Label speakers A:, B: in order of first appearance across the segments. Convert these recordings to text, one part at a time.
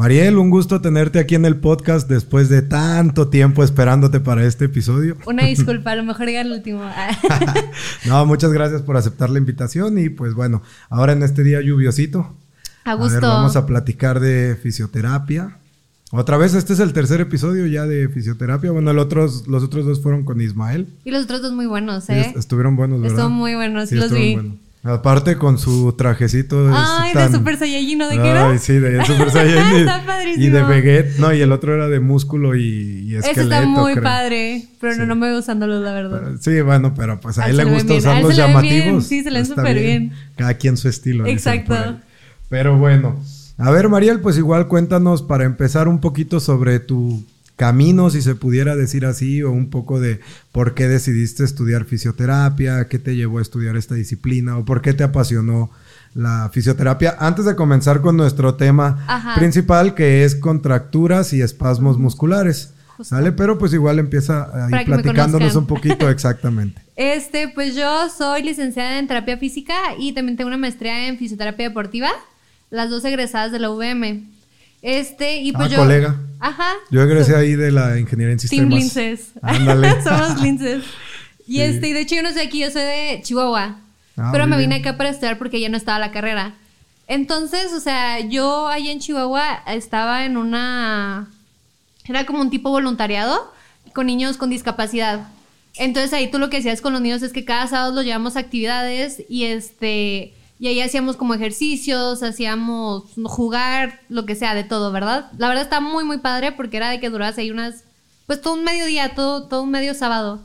A: Mariel, un gusto tenerte aquí en el podcast después de tanto tiempo esperándote para este episodio.
B: Una disculpa, a lo mejor llega el último.
A: no, muchas gracias por aceptar la invitación y pues bueno, ahora en este día lluviosito.
B: A gusto.
A: vamos a platicar de fisioterapia. Otra vez, este es el tercer episodio ya de fisioterapia. Bueno, los otros, los otros dos fueron con Ismael.
B: Y los otros dos muy buenos, ¿eh?
A: estuvieron buenos, ¿verdad?
B: Estuvieron muy buenos, sí, los vi. Buenos.
A: Aparte con su trajecito
B: de Ay, de Super Saiyajin, ¿no? ¿De qué era?
A: Ay, sí, de Super Saiyajin. está padrísimo. Y de Veget. No, y el otro era de músculo y, y esqueleto, Ese
B: está muy padre. Pero no, no me gusta usándolos, la verdad.
A: Sí, bueno, pero pues a él le gusta usar los llamativos.
B: Sí, se leen súper bien.
A: Cada quien su estilo.
B: Exacto.
A: Pero bueno. A ver, Mariel, pues igual cuéntanos para empezar un poquito sobre tu camino, si se pudiera decir así, o un poco de por qué decidiste estudiar fisioterapia, qué te llevó a estudiar esta disciplina, o por qué te apasionó la fisioterapia. Antes de comenzar con nuestro tema principal, que es contracturas y espasmos musculares. ¿Sale? Pero pues igual empieza ahí platicándonos un poquito exactamente.
B: Este, pues yo soy licenciada en terapia física y también tengo una maestría en fisioterapia deportiva, las dos egresadas de la UVM. Este, y pues
A: ah,
B: yo.
A: colega.
B: Ajá.
A: Yo egresé ahí de la ingeniería en sistemas.
B: Team Linces. Ándale. Somos Linces. Y este, y de hecho yo no soy aquí, yo soy de Chihuahua. Ah, pero me vine acá para estudiar porque ya no estaba la carrera. Entonces, o sea, yo ahí en Chihuahua estaba en una. Era como un tipo voluntariado con niños con discapacidad. Entonces ahí tú lo que hacías con los niños es que cada sábado los llevamos a actividades y este y ahí hacíamos como ejercicios, hacíamos jugar, lo que sea, de todo, ¿verdad? La verdad está muy, muy padre porque era de que durase ahí unas, pues todo un mediodía, todo, todo un medio sábado.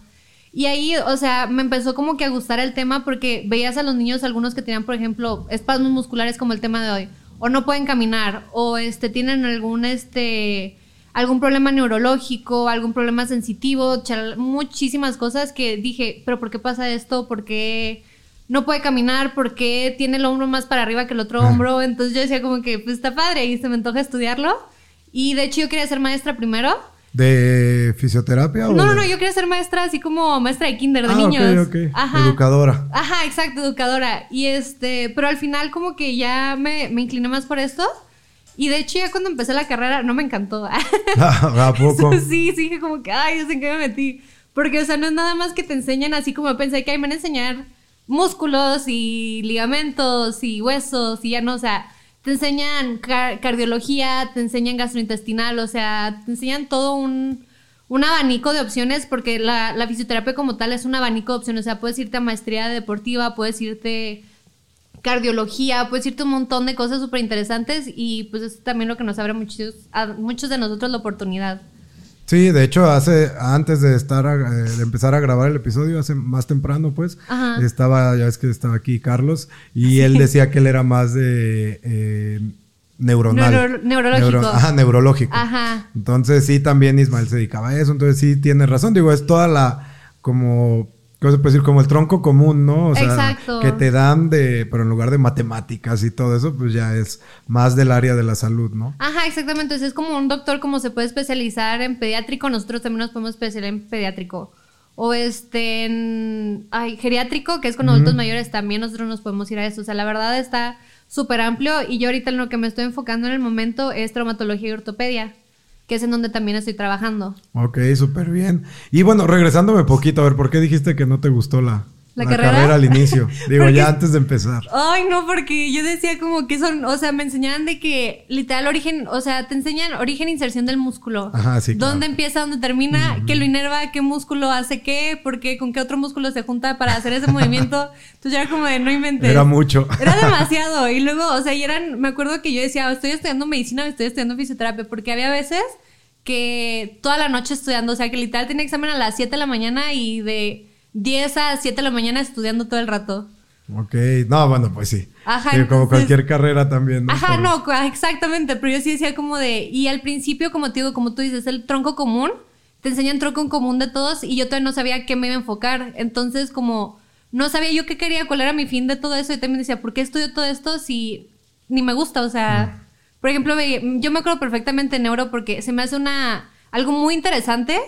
B: Y ahí, o sea, me empezó como que a gustar el tema porque veías a los niños, algunos que tenían, por ejemplo, espasmos musculares como el tema de hoy, o no pueden caminar, o este, tienen algún, este, algún problema neurológico, algún problema sensitivo, muchísimas cosas que dije, pero ¿por qué pasa esto? ¿Por qué? No puede caminar porque tiene el hombro más para arriba que el otro ah. hombro. Entonces yo decía como que, pues está padre y se me antoja estudiarlo. Y de hecho yo quería ser maestra primero.
A: ¿De fisioterapia?
B: No, no, no, yo quería ser maestra así como maestra de kinder, de ah, niños.
A: Ok, ok. Ajá. Educadora.
B: Ajá, exacto, educadora. Y este, pero al final como que ya me, me incliné más por esto. Y de hecho ya cuando empecé la carrera no me encantó.
A: ¿A poco?
B: sí, sí, dije como que, ay, yo sé en qué me metí. Porque, o sea, no es nada más que te enseñan así como pensé que ahí me van a enseñar músculos y ligamentos y huesos y ya no, o sea, te enseñan cardiología, te enseñan gastrointestinal, o sea, te enseñan todo un, un abanico de opciones porque la, la, fisioterapia como tal es un abanico de opciones, o sea, puedes irte a maestría deportiva, puedes irte cardiología, puedes irte un montón de cosas súper interesantes y pues es también lo que nos abre muchos, a muchos de nosotros la oportunidad.
A: Sí, de hecho, hace antes de estar eh, de empezar a grabar el episodio, hace más temprano, pues, estaba, ya es que estaba aquí Carlos, y él decía que él era más de eh, neuronal.
B: neurológico.
A: ajá, neurológico.
B: Ajá.
A: Entonces sí, también Ismael se dedicaba a eso, entonces sí tiene razón. Digo, es toda la como ¿Cómo se puede decir? Como el tronco común, ¿no? O sea,
B: Exacto.
A: que te dan de, pero en lugar de matemáticas y todo eso, pues ya es más del área de la salud, ¿no?
B: Ajá, exactamente. Entonces es como un doctor, como se puede especializar en pediátrico, nosotros también nos podemos especializar en pediátrico. O este, en ay, geriátrico, que es con adultos mayores, también nosotros nos podemos ir a eso. O sea, la verdad está súper amplio y yo ahorita en lo que me estoy enfocando en el momento es traumatología y ortopedia que es en donde también estoy trabajando.
A: Ok, súper bien. Y bueno, regresándome poquito, a ver, ¿por qué dijiste que no te gustó la, ¿La, carrera? al inicio? Digo, ya antes de empezar.
B: Ay, no, porque yo decía como que son, o sea, me enseñaban de que literal origen, o sea, te enseñan origen e inserción del músculo.
A: Ajá, sí.
B: ¿Dónde empieza, dónde termina? ¿Qué lo inerva? ¿Qué músculo hace qué? ¿Por qué? ¿Con qué otro músculo se junta para hacer ese movimiento? Entonces ya era como de no inventes.
A: Era mucho.
B: Era demasiado. Y luego, o sea, y eran, me acuerdo que yo decía, estoy estudiando medicina estoy estudiando fisioterapia, porque había veces que toda la noche estudiando, o sea, que literal tenía examen a las 7 de la mañana y de 10 a 7 de la mañana estudiando todo el rato.
A: Ok, no, bueno, pues sí. Ajá. como cualquier carrera también.
B: ¿no? Ajá, no, exactamente, pero yo sí decía como de, y al principio, como te digo, como tú dices, el tronco común, te enseñan tronco en común de todos y yo todavía no sabía qué me iba a enfocar, entonces como no sabía yo qué quería, cuál era mi fin de todo eso y también decía, ¿por qué estudio todo esto si ni me gusta? O sea... Por ejemplo, yo me acuerdo perfectamente de neuro porque se me hace una algo muy interesante,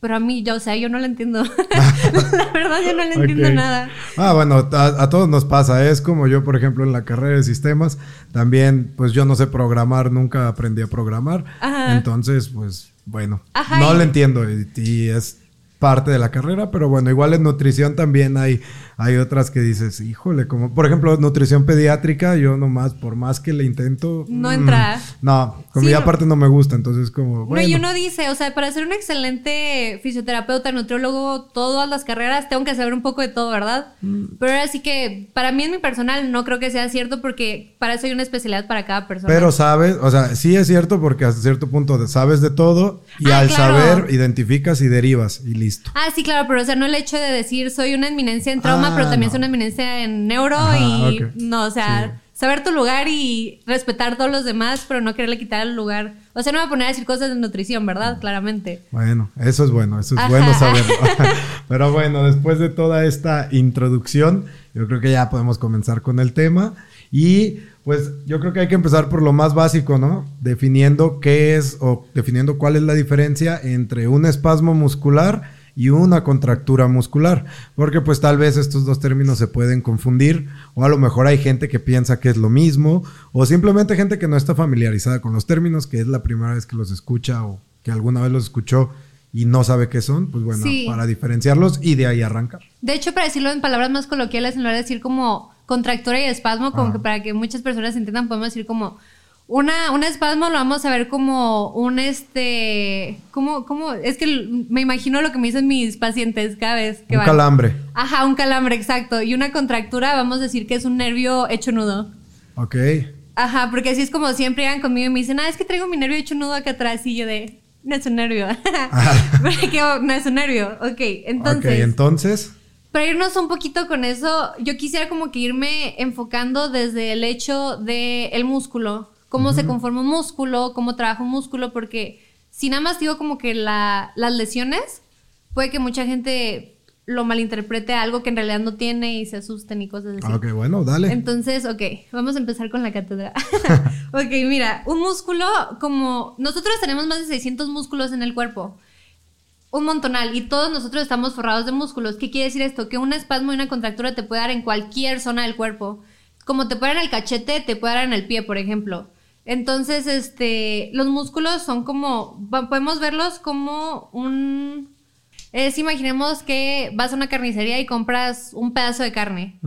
B: pero a mí, yo, o sea, yo no lo entiendo. la verdad, yo no le entiendo nada.
A: Ah, bueno, a, todos nos pasa. Es como yo, por ejemplo, en la carrera de sistemas, también, pues yo no sé programar, nunca aprendí a programar. Entonces, pues, bueno, no lo entiendo y es parte de la carrera, pero bueno, igual en nutrición también hay hay otras que dices, híjole, como por ejemplo nutrición pediátrica, yo nomás, por más que le intento...
B: No entra.
A: Mm, no, comida aparte no me gusta, entonces como...
B: Bueno. No, y uno dice, o sea, para ser un excelente fisioterapeuta, nutriólogo, todas las carreras, tengo que saber un poco de todo, ¿verdad? Mm. Pero así que para mí en mi personal no creo que sea cierto porque para eso hay una especialidad para cada persona.
A: Pero sabes, o sea, sí es cierto porque hasta cierto punto sabes de todo y ah, al saber identificas y derivas y listo.
B: Ah, sí, claro, pero o sea, no el hecho de decir soy una eminencia en trauma, pero también es una eminencia en neuro y no, o sea, saber tu lugar y respetar a todos los demás, pero no quererle quitar el lugar. O sea, no me voy a poner a decir cosas de nutrición, ¿verdad? Claramente.
A: Bueno, eso es bueno, eso es bueno saberlo. pero bueno, después de toda esta introducción, yo creo que ya podemos comenzar con el tema y pues yo creo que hay que empezar por lo más básico, ¿no? Definiendo qué es o definiendo cuál es la diferencia entre un espasmo muscular y una contractura muscular, porque pues tal vez estos dos términos se pueden confundir o a lo mejor hay gente que piensa que es lo mismo o simplemente gente que no está familiarizada con los términos, que es la primera vez que los escucha o que alguna vez los escuchó y no sabe qué son, pues bueno, para diferenciarlos y de ahí arrancar.
B: De hecho, para decirlo en palabras más coloquiales, en lugar de decir como contractura y espasmo, como que para que muchas personas entiendan, podemos decir como una, un espasmo lo vamos a ver como un este. ¿Cómo, cómo? Es que me imagino lo que me dicen mis pacientes cada vez que
A: un calambre.
B: Ajá, un calambre, exacto. Y una contractura, vamos a decir que es un nervio hecho nudo.
A: Ok.
B: Ajá, porque así es como siempre llegan conmigo y me dicen, ah, es que traigo mi nervio hecho nudo acá atrás. Y yo de, no es un nervio. no es un nervio. Ok, entonces. Ok,
A: entonces.
B: Para irnos un poquito con eso, yo quisiera como que irme enfocando desde el hecho del el músculo cómo se conforma un músculo, cómo trabaja un músculo, porque si nada más digo como que las lesiones, puede que mucha gente lo malinterprete a algo que en realidad no tiene y se asusten y cosas así.
A: Ok, bueno, dale.
B: Entonces, ok, vamos a empezar con la cátedra. ok, mira, un músculo como... Nosotros tenemos más de 600 músculos en el cuerpo. Un montonal y todos nosotros estamos forrados de músculos. ¿Qué quiere decir esto? Que un espasmo y una contractura te puede dar en cualquier zona del cuerpo. Como te puede dar en el cachete, te puede dar en el pie, por ejemplo. Entonces, este, los músculos son como, podemos verlos como un, es, imaginemos que vas a una carnicería y compras un pedazo de carne.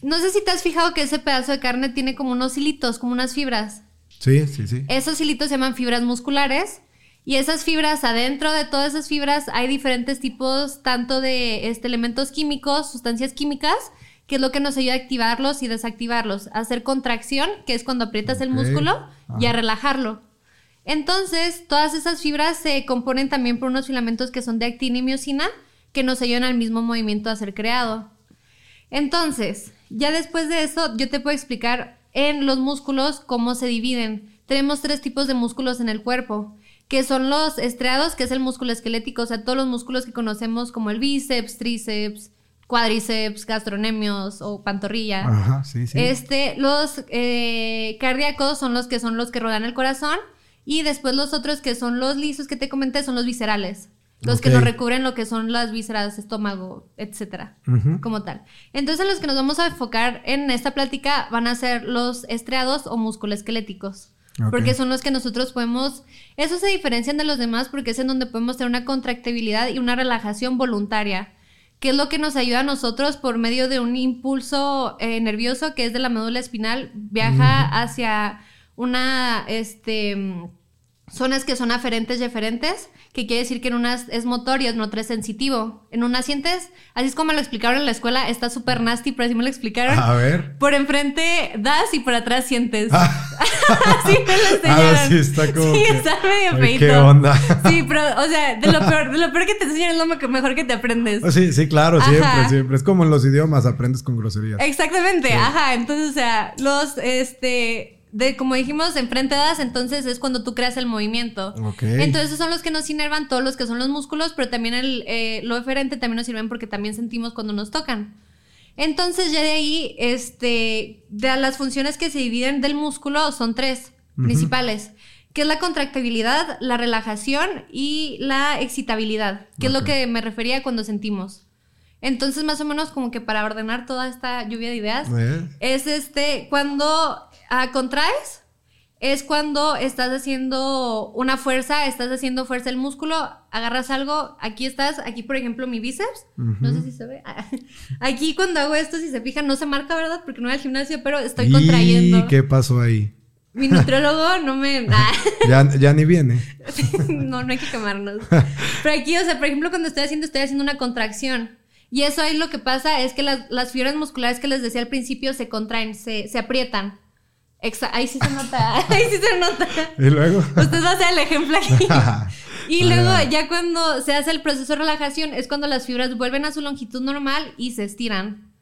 B: No sé si te has fijado que ese pedazo de carne tiene como unos hilitos, como unas fibras.
A: Sí, sí, sí.
B: Esos hilitos se llaman fibras musculares. Y esas fibras, adentro de todas esas fibras, hay diferentes tipos, tanto de este, elementos químicos, sustancias químicas, que es lo que nos ayuda a activarlos y desactivarlos, a hacer contracción, que es cuando aprietas el músculo, y a relajarlo. Entonces, todas esas fibras se componen también por unos filamentos que son de actina y miocina, que nos ayudan al mismo movimiento a ser creado. Entonces, ya después de eso, yo te puedo explicar en los músculos cómo se dividen. Tenemos tres tipos de músculos en el cuerpo, que son los estriados, que es el músculo esquelético, o sea, todos los músculos que conocemos como el bíceps, tríceps, cuádriceps, gastronemios o pantorrilla.
A: Ajá, sí, sí.
B: Este, los eh, cardíacos son los que son los que rodean el corazón y después los otros que son los lisos que te comenté son los viscerales. Los que nos recubren lo que son las vísceras, estómago, etcétera, como tal. Entonces, los que nos vamos a enfocar en esta plática van a ser los estriados o musculoesqueléticos. esqueléticos Porque son los que nosotros podemos. Eso se diferencian de los demás porque es en donde podemos tener una contractibilidad y una relajación voluntaria que es lo que nos ayuda a nosotros por medio de un impulso eh, nervioso que es de la médula espinal, viaja hacia una, este, zonas que son aferentes y eferentes, que quiere decir que en unas es motor y en otra es sensitivo. En una sientes, así es como lo explicaron en la escuela, está súper nasty, pero así me lo explicaron.
A: A ver.
B: Por enfrente das y por atrás sientes. Ah. así me lo enseñaron.
A: Ah, sí, está como.
B: Sí, está medio feito.
A: ¿Qué onda?
B: sí, pero, o sea, de lo peor, de lo peor que te enseñan es lo mejor que te aprendes.
A: Oh, sí, sí, claro, siempre, siempre. Es como en los idiomas, aprendes con groserías.
B: Exactamente, ajá. Entonces, o sea, los, este de como dijimos, enfrente das, entonces es cuando tú creas el movimiento. Entonces esos son los que nos inervan, todos los que son los músculos, pero también el, eh, lo eferente también nos sirven porque también sentimos cuando nos tocan. Entonces ya de ahí, este, de las funciones que se dividen del músculo son tres principales, que es la contractibilidad, la relajación y la excitabilidad, que es lo que me refería cuando sentimos. Entonces, más o menos como que para ordenar toda esta lluvia de ideas, es este, cuando ah, contraes, es cuando estás haciendo una fuerza, estás haciendo fuerza del músculo, agarras algo, aquí estás, aquí por ejemplo mi bíceps, no sé si se ve, aquí cuando hago esto, si se fijan, no se marca, ¿verdad? Porque no voy al gimnasio, pero estoy contrayendo.
A: ¿Y qué pasó ahí?
B: Mi nutrólogo no me...
A: ya, ya ni viene.
B: no, no hay que quemarnos. Pero aquí, o sea, por ejemplo, cuando estoy haciendo, estoy haciendo una contracción. Y eso ahí lo que pasa es que las, las fibras musculares que les decía al principio se contraen, se, se aprietan ahí sí se nota, ahí sí se nota.
A: ¿Y luego?
B: Usted va a hacer el ejemplo aquí. y luego ya cuando se hace el proceso de relajación es cuando las fibras vuelven a su longitud normal y se estiran.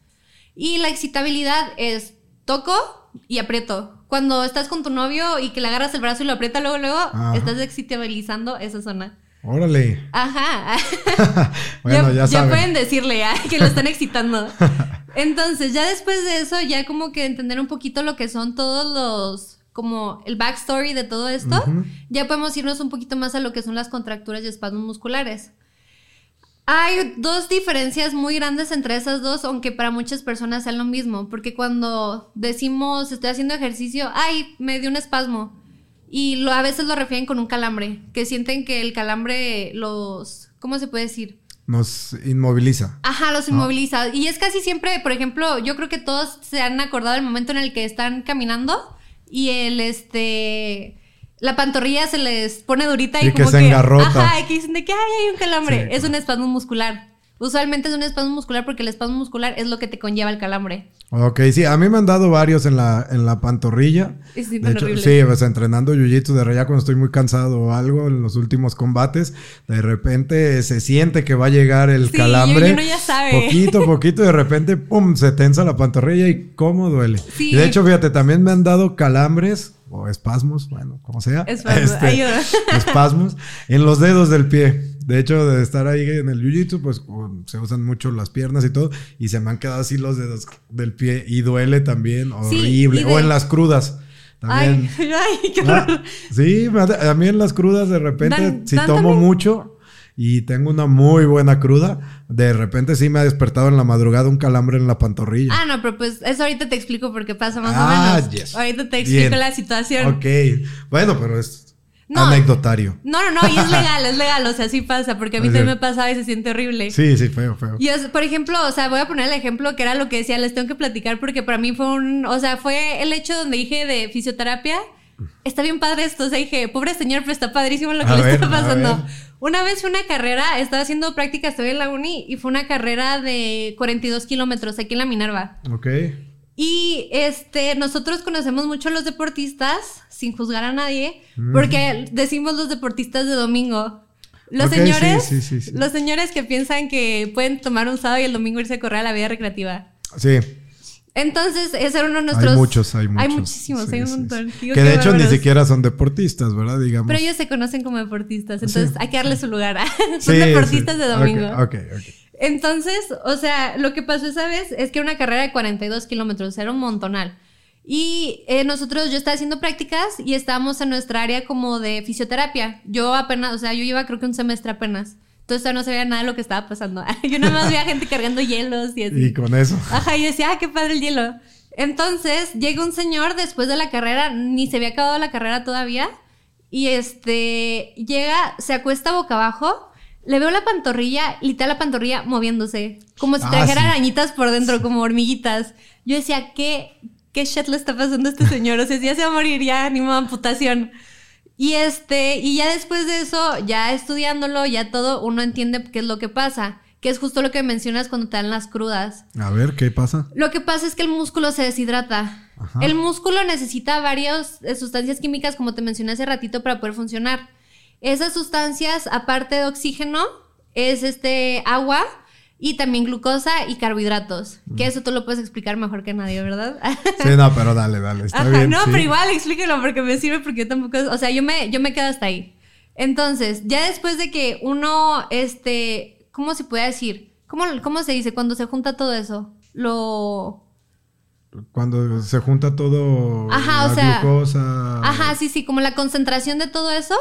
B: Y la excitabilidad es toco y aprieto. Cuando estás con tu novio y que le agarras el brazo y lo aprieta luego, luego, estás excitabilizando esa zona.
A: Órale.
B: Ajá. bueno, ya, ya, pueden decirle que lo están excitando. Entonces, ya después de eso, ya como que entender un poquito lo que son todos los, como el backstory de todo esto, ya podemos irnos un poquito más a lo que son las contracturas y espasmos musculares. Hay dos diferencias muy grandes entre esas dos, aunque para muchas personas sean lo mismo, porque cuando decimos estoy haciendo ejercicio, ay, me dio un espasmo, y lo, a veces lo refieren con un calambre, que sienten que el calambre los, ¿cómo se puede decir?
A: nos inmoviliza.
B: Ajá, los inmoviliza. Y es casi siempre, por ejemplo, yo creo que todos se han acordado del momento en el que están caminando y el este la pantorrilla se les pone durita y, como
A: que se engarrota.
B: Ajá, y que dicen de que hay un calambre. es un espasmo muscular. Usualmente es un espasmo muscular porque el espasmo muscular es lo que te conlleva el calambre.
A: Ok, sí, a mí me han dado varios en la, en la pantorrilla.
B: Sí, de hecho,
A: sí, pues entrenando jiu-jitsu de ya cuando estoy muy cansado o algo en los últimos combates, de repente se siente que va a llegar el sí, calambre.
B: Uno ya sabe.
A: Poquito, poquito, y de repente, pum, se tensa la pantorrilla y cómo duele. Sí. Y de hecho, fíjate, también me han dado calambres o espasmos, bueno, como sea.
B: Espasmos, este,
A: espasmos en los dedos del pie. De hecho, de estar ahí en el jiu-jitsu, pues se usan mucho las piernas y todo, y se me han quedado así los dedos del pie y duele también, horrible. O en las crudas. También.
B: Ay, ay, qué horror.
A: sí, a mí en las crudas de repente, si tomo mucho y tengo una muy buena cruda, de repente sí me ha despertado en la madrugada un calambre en la pantorrilla.
B: Ah, no, pero pues eso ahorita te explico por qué pasa más o ah, menos. Ahorita te explico la situación.
A: Ok. Bueno, pero es no, anecdotario.
B: No, no, no, y es legal, es legal, o sea, sí pasa, porque a mí también me pasaba y se siente horrible.
A: Sí, sí, feo, feo.
B: Y por ejemplo, o sea, voy a poner el ejemplo que era lo que decía, les tengo que platicar porque para mí fue un, o sea, fue el hecho donde dije de fisioterapia. Está bien padre esto, o sea, dije, pobre señor, pero está padrísimo lo que le está pasando. Una vez fue una carrera, estaba haciendo práctica, estoy en la uni, y fue una carrera de 42 kilómetros aquí en la Minerva.
A: Ok.
B: Y este, nosotros conocemos mucho a los deportistas, sin juzgar a nadie, porque decimos los deportistas de domingo. Los señores, los señores que piensan que pueden tomar un sábado y el domingo irse a correr a la vida recreativa.
A: Sí.
B: Entonces, ese era uno de nuestros.
A: Hay muchos, hay muchos.
B: Hay muchísimos, hay un montón.
A: que de hecho ni siquiera son deportistas, ¿verdad? Digamos.
B: Pero ellos se conocen como deportistas, entonces hay que darle su lugar. son deportistas de domingo.
A: Ok, ok.
B: Entonces, o sea, lo que pasó esa vez es que era una carrera de 42 kilómetros, era un montonal. Y eh, nosotros, yo estaba haciendo prácticas y estábamos en nuestra área como de fisioterapia. Yo apenas, o sea, yo iba creo que un semestre apenas. Entonces no sabía nada de lo que estaba pasando. Yo nada más veía gente cargando hielos y así.
A: Y con eso.
B: Ajá, y decía, ah, qué padre el hielo. Entonces llega un señor después de la carrera, ni se había acabado la carrera todavía, y este, llega, se acuesta boca abajo le veo la pantorrilla, literal la pantorrilla moviéndose, como si ah, trajera arañitas por dentro, como hormiguitas. Yo decía, ¿qué, qué shit le está pasando a este señor? O sea, si ya se va a morir, ya ni amputación. Y este, y ya después de eso, ya estudiándolo, ya todo, uno entiende qué es lo que pasa. Que es justo lo que mencionas cuando te dan las crudas.
A: A ver, ¿qué pasa?
B: Lo que pasa es que el músculo se deshidrata. El músculo necesita varias eh, sustancias químicas, como te mencioné hace ratito, para poder funcionar. Esas sustancias, aparte de oxígeno, es este agua y también glucosa y carbohidratos. Que eso tú lo puedes explicar mejor que nadie, ¿verdad?
A: Sí, no, pero dale, dale, está bien.
B: No, pero igual explíquelo porque me sirve porque yo tampoco, o sea, yo me, yo me quedo hasta ahí. Entonces, ya después de que uno, este, ¿cómo se puede decir? ¿Cómo, cómo se dice cuando se junta todo eso? Lo...
A: cuando se junta todo Ajá, la o sea, glucosa.
B: Ajá, sí, sí, como la concentración de todo eso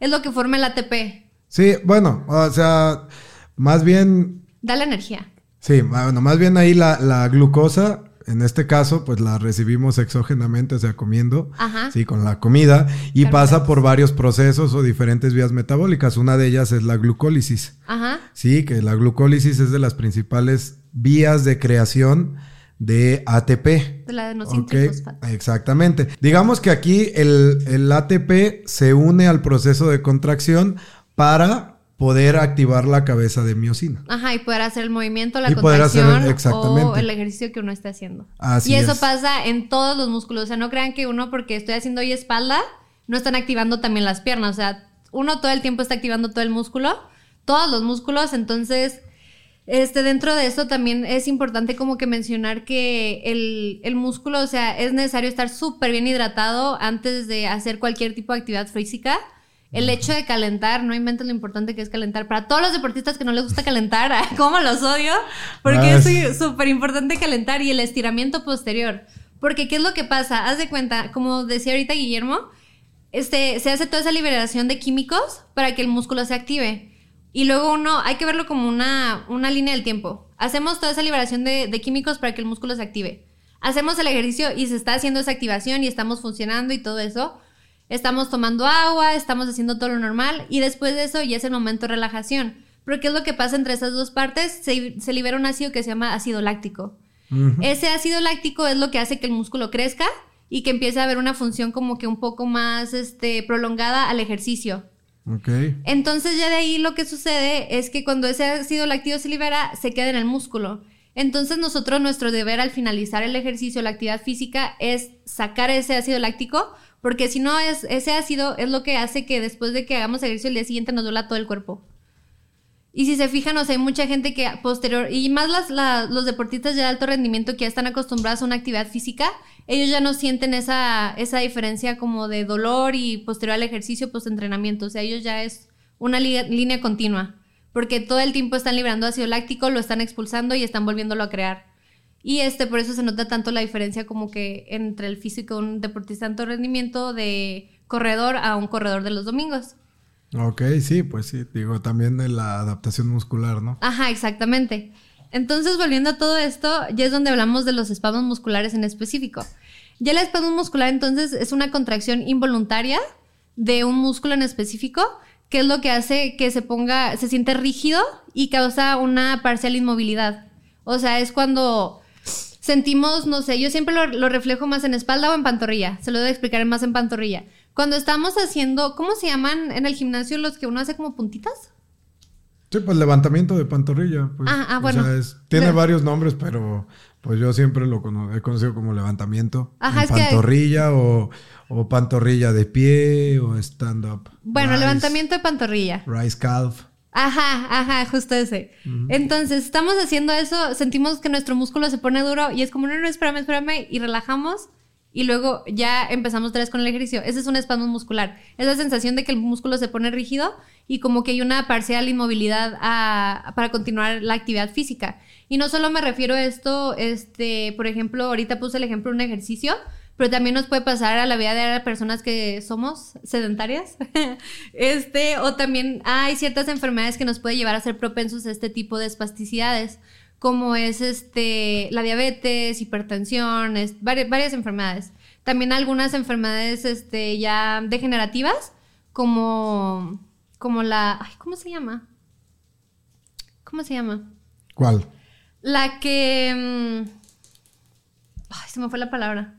B: es lo que forma el ATP.
A: Sí, bueno, o sea, más bien...
B: Da la energía.
A: Sí, bueno, más bien ahí la, la glucosa en este caso, pues la recibimos exógenamente, o sea, comiendo, sí, con la comida, y pasa por varios procesos o diferentes vías metabólicas. Una de ellas es la glucólisis. Ajá. Sí, que la glucólisis es de las principales vías de creación de ATP.
B: De la okay.
A: Exactamente. Digamos que aquí el, el ATP se une al proceso de contracción para poder activar la cabeza de miocina.
B: Ajá, y poder hacer el movimiento, la contracción o el ejercicio que uno está haciendo. Así y eso pasa en todos los músculos. O sea, no crean que uno, porque estoy haciendo hoy espalda, no están activando también las piernas. O sea, uno todo el tiempo está activando todo el músculo, todos los músculos. Entonces, este, dentro de eso también es importante como que mencionar que el, el músculo, o sea, es necesario estar súper bien hidratado antes de hacer cualquier tipo de actividad física el hecho de calentar, no inventes lo importante que es calentar. Para todos los deportistas que no les gusta calentar, ¿cómo los odio? Porque ah, es súper importante calentar y el estiramiento posterior. Porque, ¿qué es lo que pasa? Haz de cuenta, como decía ahorita Guillermo, este, se hace toda esa liberación de químicos para que el músculo se active. Y luego uno, hay que verlo como una, una línea del tiempo. Hacemos toda esa liberación de, de químicos para que el músculo se active. Hacemos el ejercicio y se está haciendo esa activación y estamos funcionando y todo eso estamos tomando agua, estamos haciendo todo lo normal y después de eso ya es el momento de relajación. Pero ¿qué es lo que pasa entre esas dos partes? Se, libera un ácido que se llama ácido láctico. Ese ácido láctico es lo que hace que el músculo crezca y que empiece a haber una función como que un poco más este, prolongada al ejercicio. Okay. Entonces ya de ahí lo que sucede es que cuando ese ácido láctico se libera, se queda en el músculo. Entonces nosotros nuestro deber al finalizar el ejercicio, la actividad física, es sacar ese ácido láctico porque si no, es, ese ácido es lo que hace que después de que hagamos ejercicio el día siguiente nos duela todo el cuerpo. Y si se fijan, o sea, hay mucha gente que posterior, y más las, los deportistas de alto rendimiento que ya están acostumbrados a una actividad física, ellos ya no sienten esa, esa diferencia como de dolor y posterior al ejercicio, post-entrenamiento. O sea, ellos ya es una línea continua, porque todo el tiempo están liberando ácido láctico, lo están expulsando y están volviéndolo a crear. Y este, por eso se nota tanto la diferencia como que entre el físico de un deportista de alto rendimiento de corredor a un corredor de los domingos.
A: Ok, sí, pues sí, digo, también de la adaptación muscular, ¿no?
B: Ajá, exactamente. Entonces, volviendo a todo esto, ya es donde hablamos de los espasmos musculares en específico. Ya el espasmo muscular, entonces, es una contracción involuntaria de un músculo en específico, que es lo que hace que se ponga, se siente rígido y causa una parcial inmovilidad. O sea, es cuando sentimos, no sé, yo siempre lo, reflejo más en espalda o en pantorrilla. Se lo voy a explicar más en pantorrilla. Cuando estamos haciendo, ¿cómo se llaman en el gimnasio los que uno hace como puntitas?
A: Sí, pues levantamiento de pantorrilla. Pues,
B: ah, ah bueno.
A: tiene varios nombres, pero pues yo siempre lo he conocido como levantamiento. Ajá, es pantorrilla o, o, pantorrilla de pie o stand-up.
B: Bueno, levantamiento de pantorrilla.
A: Rice calf.
B: Ajá, ajá, justo ese. Entonces, estamos haciendo eso, sentimos que nuestro músculo se pone duro y es como, no, no, espérame, espérame, y relajamos y luego ya empezamos otra vez con el ejercicio. Ese es un espasmo muscular. Es la sensación de que el músculo se pone rígido y como que hay una parcial inmovilidad para continuar la actividad física. Y no solo me refiero a esto, este, por ejemplo, ahorita puse el ejemplo de un ejercicio, pero también nos puede pasar a la vida de personas que somos sedentarias. este, o también hay ciertas enfermedades que nos puede llevar a ser propensos a este tipo de espasticidades, como es este, la diabetes, hipertensión, varias, varias, enfermedades. También algunas enfermedades este, ya degenerativas, como, como la... Ay, ¿Cómo se llama? ¿Cómo se llama?
A: ¿Cuál?
B: La que... Mm, ay, se me fue la palabra.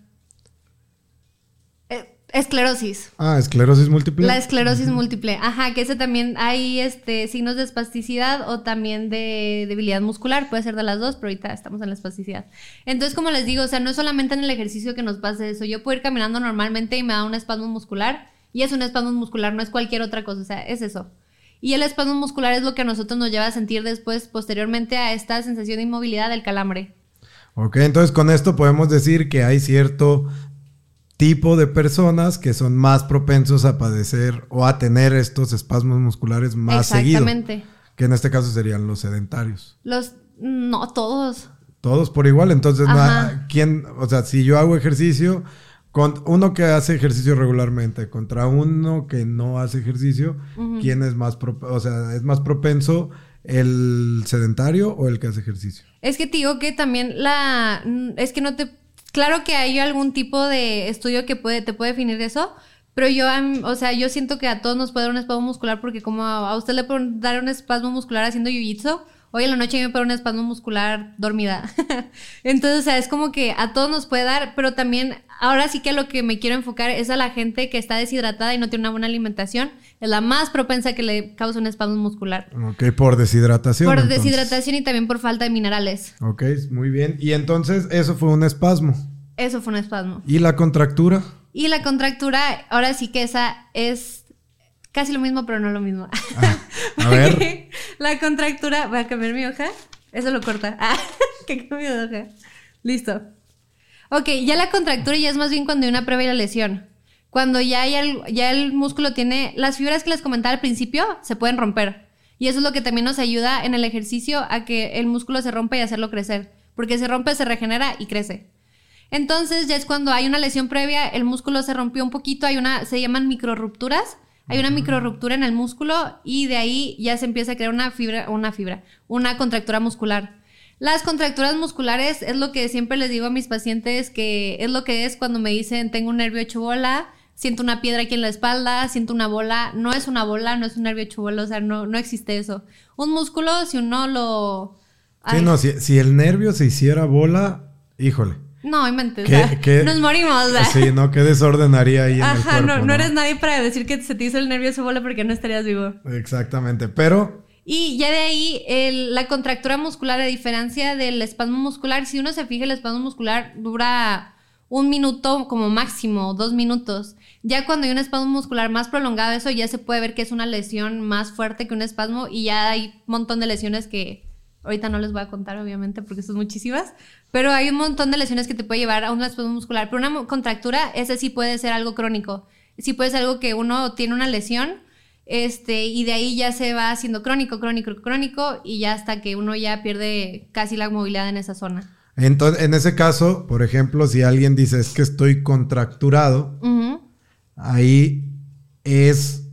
B: Esclerosis.
A: Ah, esclerosis múltiple.
B: La esclerosis múltiple. Ajá, que ese también hay este signos de espasticidad o también de debilidad muscular, puede ser de las dos, pero ahorita estamos en la espasticidad. Entonces, como les digo, o sea, no es solamente en el ejercicio que nos pasa eso. Yo puedo ir caminando normalmente y me da un espasmo muscular y es un espasmo muscular, no es cualquier otra cosa, o sea, es eso. Y el espasmo muscular es lo que a nosotros nos lleva a sentir después, posteriormente a esta sensación de inmovilidad del calambre.
A: Ok, entonces con esto podemos decir que hay cierto tipo de personas que son más propensos a padecer o a tener estos espasmos musculares más seguidos. Exactamente. Que en este caso serían los sedentarios.
B: Los, no, todos.
A: Todos por igual, entonces, ¿quién? O sea, si yo hago ejercicio, con uno que hace ejercicio regularmente contra uno que no hace ejercicio, ¿quién es más, o sea, es más propenso el sedentario o el que hace ejercicio?
B: Es que te digo que también la, es que no te, claro que hay algún tipo de estudio que puede, te puede definir eso, pero yo, o sea, yo siento que a todos nos puede dar un espasmo muscular porque como a, usted le puede dar un espasmo muscular haciendo jiu-jitsu, hoy en la noche me puede un espasmo muscular dormida. Entonces, o sea, es como que a todos nos puede dar, pero también ahora sí que lo que me quiero enfocar es a la gente que está deshidratada y no tiene una buena alimentación. Es la más propensa que le causa un espasmo muscular.
A: Ok, por deshidratación.
B: Por deshidratación y también por falta de minerales.
A: Ok, muy bien. Y entonces, eso fue un espasmo.
B: Eso fue un espasmo.
A: ¿Y la contractura?
B: Y la contractura, ahora sí que esa es casi lo mismo, pero no lo mismo. Ah, a ver. la contractura, voy a cambiar mi hoja. Eso lo corta. Ah, que cambio de hoja. Listo. Ok, ya la contractura ya es más bien cuando hay una la lesión. Cuando ya, hay el, ya el músculo tiene. Las fibras que les comentaba al principio se pueden romper. Y eso es lo que también nos ayuda en el ejercicio a que el músculo se rompa y hacerlo crecer. Porque se rompe, se regenera y crece. Entonces ya es cuando hay una lesión previa, el músculo se rompió un poquito, hay una, se llaman microrupturas, hay una microruptura en el músculo y de ahí ya se empieza a crear una fibra, una fibra, una contractura muscular. Las contracturas musculares es lo que siempre les digo a mis pacientes que es lo que es cuando me dicen tengo un nervio hecho bola, siento una piedra aquí en la espalda, siento una bola, no es una bola, no es un nervio hecho bola, o sea, no, no existe eso. Un músculo, si uno lo...
A: Sí, no, si, si el nervio se hiciera bola, híjole.
B: No, inventes. ¿Qué, nos morimos.
A: Sí, ¿no? ¿Qué desorden haría ahí Ajá, en el cuerpo,
B: no, no, eres nadie para decir que se te hizo el nervio su bola porque no estarías vivo.
A: Exactamente, pero...
B: Y ya de ahí, la contractura muscular, a diferencia del espasmo muscular, si uno se fija, el espasmo muscular dura un minuto como máximo, dos minutos. Ya cuando hay un espasmo muscular más prolongado, eso ya se puede ver que es una lesión más fuerte que un espasmo y ya hay un montón de lesiones que ahorita no les voy a contar, obviamente, porque son muchísimas, pero hay un montón de lesiones que te puede llevar a un espasmo muscular. Pero una contractura, ese sí puede ser algo crónico. Sí puede ser algo que uno tiene una lesión este, y de ahí ya se va haciendo crónico, crónico, crónico y ya hasta que uno ya pierde casi la movilidad en esa zona.
A: Entonces, en ese caso, por ejemplo, si alguien dice es que estoy contracturado, ahí es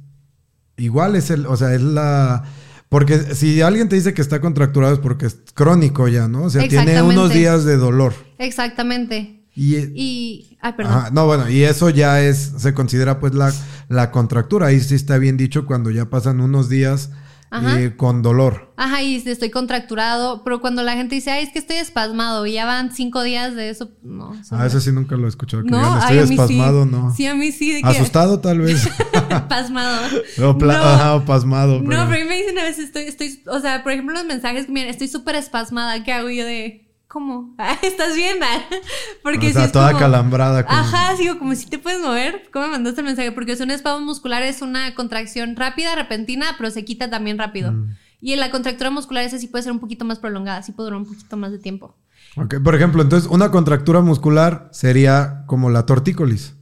A: igual, es el, o sea, es la porque si alguien te dice que está contracturado es porque es crónico ya, ¿no? O sea, tiene unos días de dolor.
B: Exactamente. Y, y ah, perdón.
A: no, bueno, y eso ya es, se considera pues la, la contractura. Ahí sí está bien dicho cuando ya pasan unos días eh, con dolor.
B: Ajá, y estoy contracturado, pero cuando la gente dice, ay, es que estoy espasmado y ya van cinco días de eso, no.
A: Ah, eso sí nunca lo he escuchado. Que no, estoy espasmado, no.
B: Sí, a mí sí.
A: Asustado tal vez.
B: pasmado.
A: no, Ajá, pasmado.
B: No, pero a mí me dicen a veces, estoy, estoy, o sea, por ejemplo, los mensajes, miren, estoy súper espasmada, ¿qué hago yo de...? ¿Cómo? ¿Estás bien?
A: Porque o sea, toda calambrada.
B: Ajá, digo, como si te puedes mover. ¿Cómo me mandaste el mensaje? Porque es un espasmo muscular, es una contracción rápida, repentina, pero se quita también rápido. Mm. Y en la contractura muscular esa sí puede ser un poquito más prolongada, sí puede durar un poquito más de tiempo.
A: Ok, por ejemplo, entonces una contractura muscular sería como la tortícolis.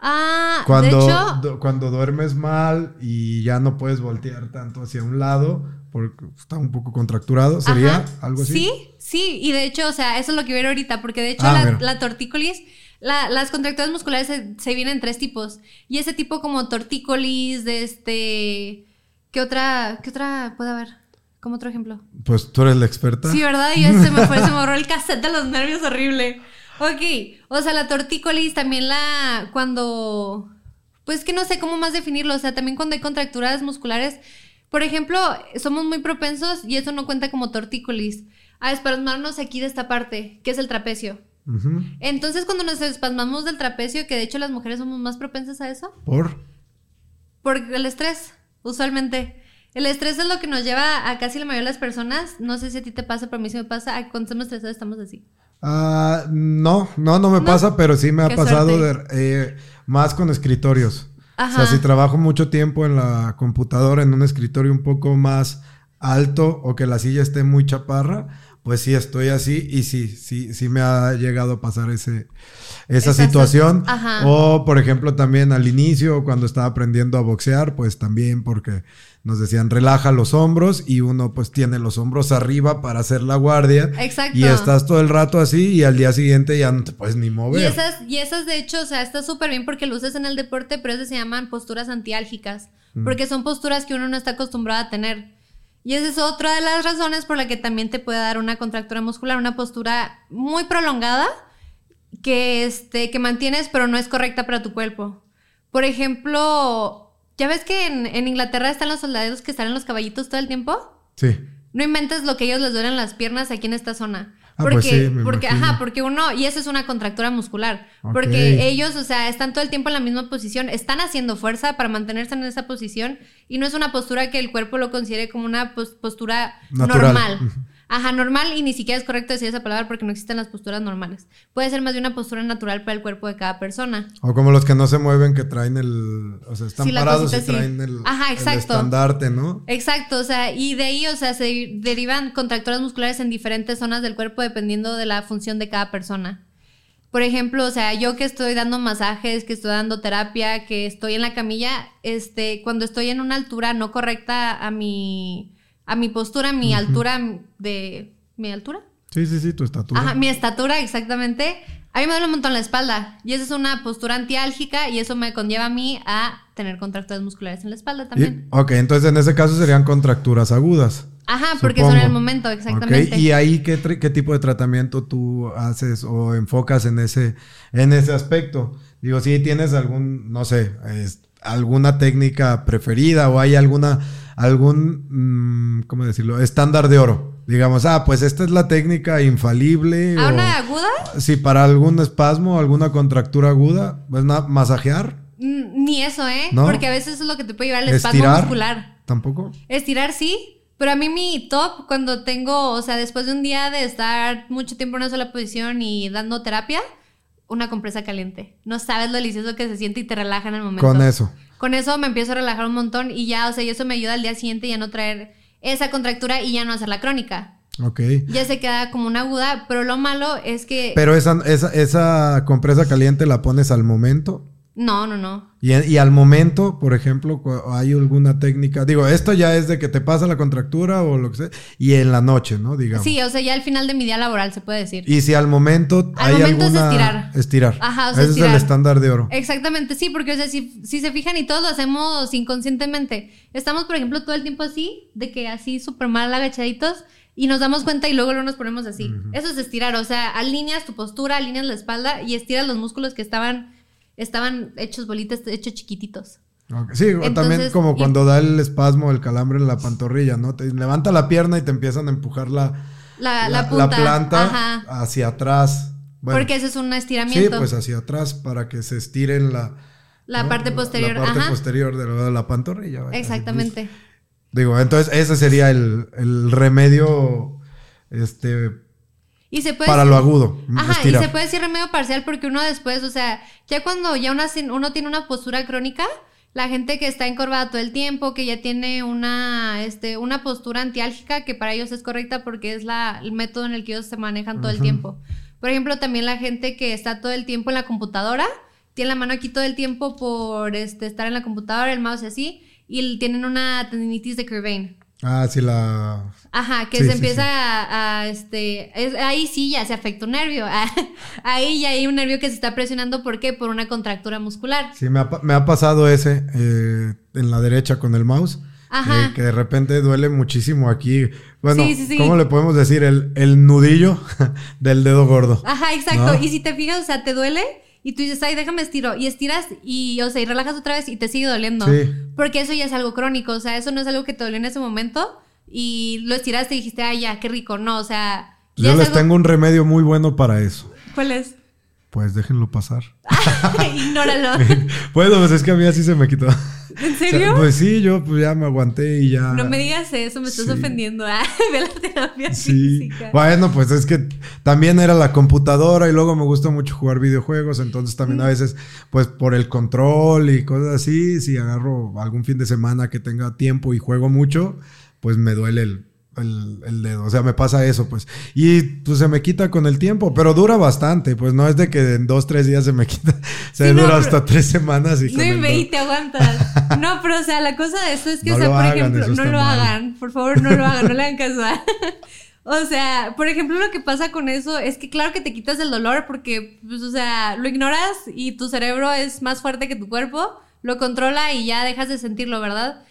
B: Ah,
A: cuando, de hecho, cuando duermes mal y ya no puedes voltear tanto hacia un lado porque está un poco contracturado, ¿sería algo así?
B: Sí, sí, y de hecho, o sea, eso es lo que veo ahorita, porque de hecho ah, la, tortícolis, las contracturas musculares se, vienen en tres tipos, y ese tipo como tortícolis, de este, ¿qué otra, qué otra puede haber? Como otro ejemplo.
A: Pues tú eres la experta.
B: Sí, ¿verdad? Y se me fue, se me borró el cassette de los nervios horrible. Ok, o sea, la tortícolis también la, cuando, pues que no sé cómo más definirlo, o sea, también cuando hay contracturas musculares, por ejemplo, somos muy propensos, y eso no cuenta como tortícolis, a espasmarnos aquí de esta parte, que es el trapecio. Entonces, cuando nos espasmamos del trapecio, que de hecho las mujeres somos más propensas a eso.
A: ¿Por?
B: Por el estrés, usualmente. El estrés es lo que nos lleva a casi la mayoría de las personas. No sé si a ti te pasa, pero a mí sí me pasa. Cuando estamos estresados estamos así.
A: Ah, no, no, no me pasa, pero sí me ha pasado eh, más con escritorios. O sea, si trabajo mucho tiempo en la computadora, en un escritorio un poco más alto o que la silla esté muy chaparra, pues sí estoy así y sí, sí, sí me ha llegado a pasar ese, esa situación. O, por ejemplo, también al inicio, cuando estaba aprendiendo a boxear, pues también porque nos decían relaja los hombros y uno pues tiene los hombros arriba para hacer la guardia.
B: Exacto.
A: Y estás todo el rato así y al día siguiente ya no te puedes ni mover.
B: Y esas, y esas de hecho, o sea, está súper bien porque lo usas en el deporte, pero esas se llaman posturas antiálgicas, mm. porque son posturas que uno no está acostumbrado a tener. Y esa es otra de las razones por la que también te puede dar una contractura muscular, una postura muy prolongada que, este, que mantienes pero no es correcta para tu cuerpo. Por ejemplo, ¿ya ves que en, Inglaterra están los soldados que están en los caballitos todo el tiempo?
A: Sí.
B: No inventes lo que ellos les duelen las piernas aquí en esta zona. Ah, pues porque, porque, ajá, porque uno, y eso es una contractura muscular. Porque ellos, o sea, están todo el tiempo en la misma posición, están haciendo fuerza para mantenerse en esa posición y no es una postura que el cuerpo lo considere como una postura normal. Ajá, normal y ni siquiera es correcto decir esa palabra porque no existen las posturas normales. Puede ser más de una postura natural para el cuerpo de cada persona.
A: O como los que no se mueven que traen el, o sea, están parados y traen el, Ajá, estandarte, ¿no?
B: Exacto, o sea, y de ahí, o sea, se derivan contracturas musculares en diferentes zonas del cuerpo dependiendo de la función de cada persona. Por ejemplo, o sea, yo que estoy dando masajes, que estoy dando terapia, que estoy en la camilla, este, cuando estoy en una altura no correcta a mi a mi postura, mi altura de... ¿Mi altura?
A: Sí, sí, sí, tu estatura.
B: Ajá, mi estatura, exactamente. A mí me duele un montón la espalda. Y esa es una postura antiálgica y eso me conlleva a mí a tener contracturas musculares en la espalda también.
A: ok, entonces en ese caso serían contracturas agudas.
B: Ajá, porque son el momento, exactamente.
A: ¿Y ahí qué, qué, tipo de tratamiento tú haces o enfocas en ese, en ese aspecto? Digo, si tienes algún, no sé, alguna técnica preferida o hay alguna algún, mm, ¿cómo decirlo? Estándar de oro. Digamos, ah, pues esta es la técnica infalible.
B: ¿A una aguda?
A: Sí, para algún espasmo, alguna contractura aguda, pues nada, masajear.
B: Mm, ni eso, ¿eh? Porque a veces es lo que te puede llevar el espasmo muscular.
A: ¿Tampoco?
B: Estirar sí, pero a mí mi top cuando tengo, o sea, después de un día de estar mucho tiempo en una sola posición y dando terapia, una compresa caliente. No sabes lo delicioso que se siente y te relaja en el momento.
A: Con eso.
B: Con eso me empiezo a relajar un montón y ya, o sea, y eso me ayuda al día siguiente ya no traer esa contractura y ya no hacer la crónica.
A: Ok.
B: Ya se queda como una aguda, pero lo malo es que...
A: Pero esa, esa, esa compresa caliente la pones al momento.
B: No, no, no.
A: Y, al momento, por ejemplo, hay alguna técnica, digo, esto ya es de que te pasa la contractura o lo que sea, y en la noche, ¿no? Digamos.
B: Sí, o sea, ya al final de mi día laboral se puede decir.
A: Y si al momento
B: al hay momento es estirar.
A: Estirar.
B: Ajá, o sea,
A: Ese es el estándar de oro.
B: Exactamente, sí, porque, o sea, si, si se fijan y todo lo hacemos inconscientemente. Estamos, por ejemplo, todo el tiempo así, de que así súper mal agachaditos, y nos damos cuenta y luego luego nos ponemos así. Eso es estirar, o sea, alineas tu postura, alineas la espalda y estiras los músculos que estaban estaban hechos bolitas, hechos chiquititos.
A: Sí, también como cuando da el espasmo, el calambre en la pantorrilla, ¿no? Te levanta la pierna y te empiezan a empujar la,
B: la,
A: planta hacia atrás.
B: Porque ese es un estiramiento.
A: Sí, pues hacia atrás para que se estiren la...
B: La parte posterior.
A: La parte posterior de la, pantorrilla.
B: Exactamente.
A: Digo, entonces ese sería el, el remedio este
B: y se puede
A: para lo agudo.
B: Ajá, y se puede decir remedio parcial porque uno después, o sea, ya cuando ya uno tiene una postura crónica, la gente que está encorvada todo el tiempo, que ya tiene una, este, una postura antiálgica que para ellos es correcta porque es la, el método en el que ellos se manejan todo el tiempo. Por ejemplo, también la gente que está todo el tiempo en la computadora, tiene la mano aquí todo el tiempo por este, estar en la computadora, el mouse y así, y tienen una tendinitis de Curvain.
A: Ah, sí, la.
B: Ajá, que se empieza A, este. ahí sí ya se afecta un nervio. ahí ya hay un nervio que se está presionando. ¿Por qué? Por una contractura muscular.
A: Sí, me ha, pasado ese eh, en la derecha con el mouse. Ajá. Eh, que de repente duele muchísimo aquí. Bueno, ¿cómo le podemos decir? El, el nudillo del dedo gordo.
B: Ajá, exacto. Y si te fijas, o sea, te duele y tú dices, ay, déjame estiro. Y estiras y, o sea, y relajas otra vez y te sigue doliendo. Sí. Porque eso ya es algo crónico. O sea, eso no es algo que te dolió en ese momento y lo estiraste y dijiste, ay, ya, qué rico. No, o sea.
A: Yo les tengo un remedio muy bueno para eso.
B: ¿Cuál es?
A: Pues déjenlo pasar.
B: Ignóralo.
A: bueno, pues es que a mí así se me quitó.
B: ¿En serio?
A: pues sí, yo pues ya me aguanté y ya.
B: No me digas eso, me estás ofendiendo. Ah, ve la terapia sí.
A: Bueno, pues es que también era la computadora y luego me gusta mucho jugar videojuegos, entonces también a veces, pues por el control y cosas así, si agarro algún fin de semana que tenga tiempo y juego mucho, pues me duele el, el, dedo. O sea, me pasa eso, pues. Y pues se me quita con el tiempo, pero dura bastante. Pues no es de que en dos, tres días se me quita. Se dura hasta tres semanas y
B: No y te aguantas. No, pero o sea, la cosa de eso es que, o sea, por ejemplo, no lo hagan. Por favor, no lo hagan, no le hagan caso. O sea, por ejemplo, lo que pasa con eso es que claro que te quitas el dolor porque, pues, o sea, lo ignoras y tu cerebro es más fuerte que tu cuerpo, lo controla y ya dejas de sentirlo, ¿verdad?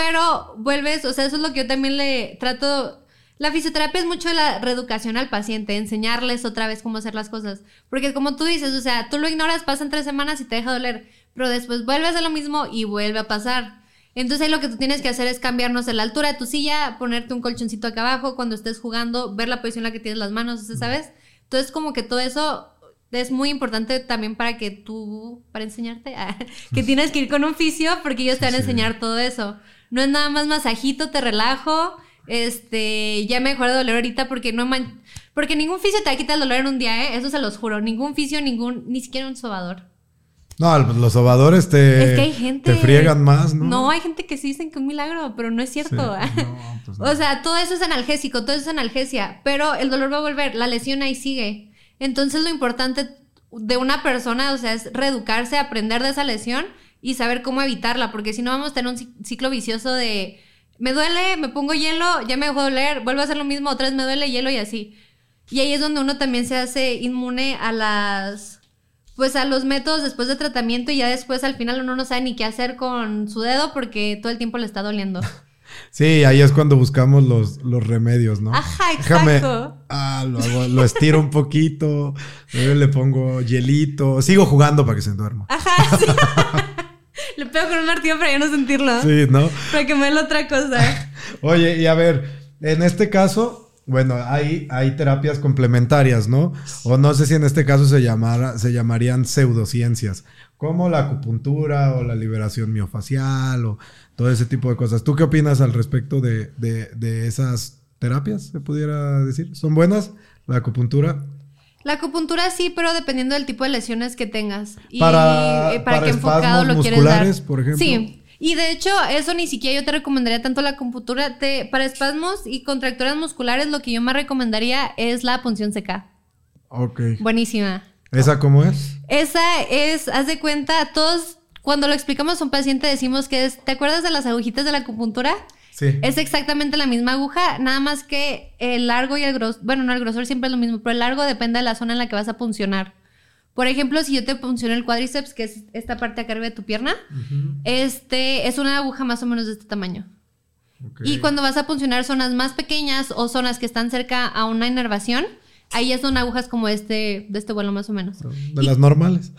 B: Pero vuelves, o sea, eso es lo que yo también le trato. La fisioterapia es mucho de la reeducación al paciente, enseñarles otra vez cómo hacer las cosas. Porque como tú dices, o sea, tú lo ignoras, pasan tres semanas y te deja doler, pero después vuelves a lo mismo y vuelve a pasar. Entonces ahí lo que tú tienes que hacer es cambiarnos la altura de tu silla, ponerte un colchoncito acá abajo cuando estés jugando, ver la posición en la que tienes las manos, ¿sabes? Entonces como que todo eso es muy importante también para que tú, para enseñarte, que tienes que ir con un fisio porque ellos te van a enseñar todo eso. No es nada más masajito, te relajo, este, ya me dejó de doler ahorita porque no man porque ningún fisio te va a quitar el dolor en un día, ¿eh? Eso se los juro, ningún fisio, ningún, ni siquiera un sobador.
A: No, los sobadores te, te friegan más, ¿no?
B: No, hay gente que sí dicen que es un milagro, pero no es cierto. Pues o sea, todo eso es analgésico, todo eso es analgesia, pero el dolor va a volver, la lesión ahí sigue. Entonces lo importante de una persona, o sea, es reeducarse, aprender de esa lesión y saber cómo evitarla, porque si no vamos a tener un ciclo vicioso de me duele, me pongo hielo, ya me dejó doler, vuelvo a hacer lo mismo, otra vez me duele hielo y así. Y ahí es donde uno también se hace inmune a las pues a los métodos después de tratamiento y ya después al final uno no sabe ni qué hacer con su dedo porque todo el tiempo le está doliendo.
A: Sí, ahí es cuando buscamos los, los remedios, ¿no?
B: Ajá, exacto.
A: ah, lo, estiro un poquito, le pongo hielito, sigo jugando para que se duerma.
B: Ajá, sí. le pego con un martillo para ya no sentirlo.
A: Sí, ¿no?
B: Para que me la otra cosa.
A: Oye, y a ver, en este caso, bueno, hay, hay terapias complementarias, ¿no? O no sé si en este caso se, llamara, se llamarían pseudociencias, como la acupuntura o la liberación miofacial o todo ese tipo de cosas. ¿Tú qué opinas al respecto de, esas terapias, se pudiera decir? ¿Son buenas? La acupuntura.
B: La acupuntura sí, pero dependiendo del tipo de lesiones que tengas. Y para, eh, para, qué enfocado lo quieres dar.
A: por ejemplo.
B: Sí, y de hecho, eso ni siquiera yo te recomendaría tanto la acupuntura. para espasmos y contracturas musculares, lo que yo más recomendaría es la punción seca.
A: Ok.
B: Buenísima.
A: ¿Esa cómo es?
B: Esa es, haz de cuenta, todos, cuando lo explicamos a un paciente decimos que es, ¿te acuerdas de las agujitas de la acupuntura?
A: Sí.
B: Es exactamente la misma aguja, nada más que el largo y el grosor, bueno, no, el grosor siempre es lo mismo, pero el largo depende de la zona en la que vas a puncionar. Por ejemplo, si yo te punciono el cuádriceps, que es esta parte acá arriba de tu pierna, este es una aguja más o menos de este tamaño. Y cuando vas a puncionar zonas más pequeñas o zonas que están cerca a una inervación, ahí ya son agujas como este, de este vuelo más o menos.
A: De las normales.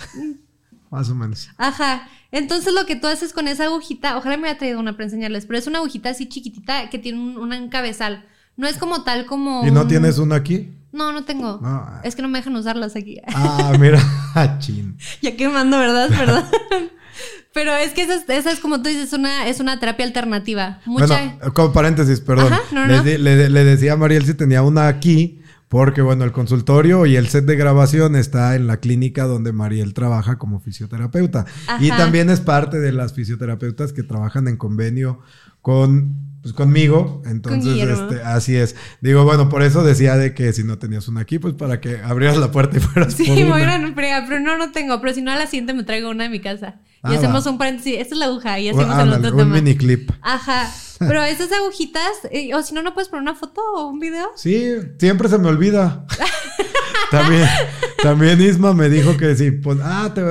A: Más o menos.
B: Ajá. Entonces lo que tú haces con esa agujita, ojalá me haya traído una para enseñarles, pero es una agujita así chiquitita que tiene un, un cabezal. No es como tal como...
A: ¿Y no tienes una aquí?
B: No, no tengo. Ah. Es que no me dejan usarlas aquí.
A: Ah, mira, chin.
B: Ya quemando, ¿verdad? Perdón. Pero es que esa es, como tú dices, una, es una terapia alternativa.
A: Mucha... Bueno, como paréntesis, perdón. le, le, decía a Mariel si tenía una aquí, porque bueno, el consultorio y el set de grabación está en la clínica donde Mariel trabaja como fisioterapeuta. Y también es parte de las fisioterapeutas que trabajan en convenio con pues conmigo, entonces este, así es. Digo, bueno, por eso decía de que si no tenías una aquí, pues para que abrieras la puerta y fueras
B: Sí, muy bien, pero no, no tengo, pero si no a la siguiente me traigo una de mi casa. y ah, hacemos un paréntesis, esta es la aguja y hacemos el otro
A: un mini clip.
B: Ajá. Pero esas agujitas, eh, o si no, no puedes poner una foto o un video.
A: Sí, siempre se me olvida. también, también Isma me dijo que si pues, ah, te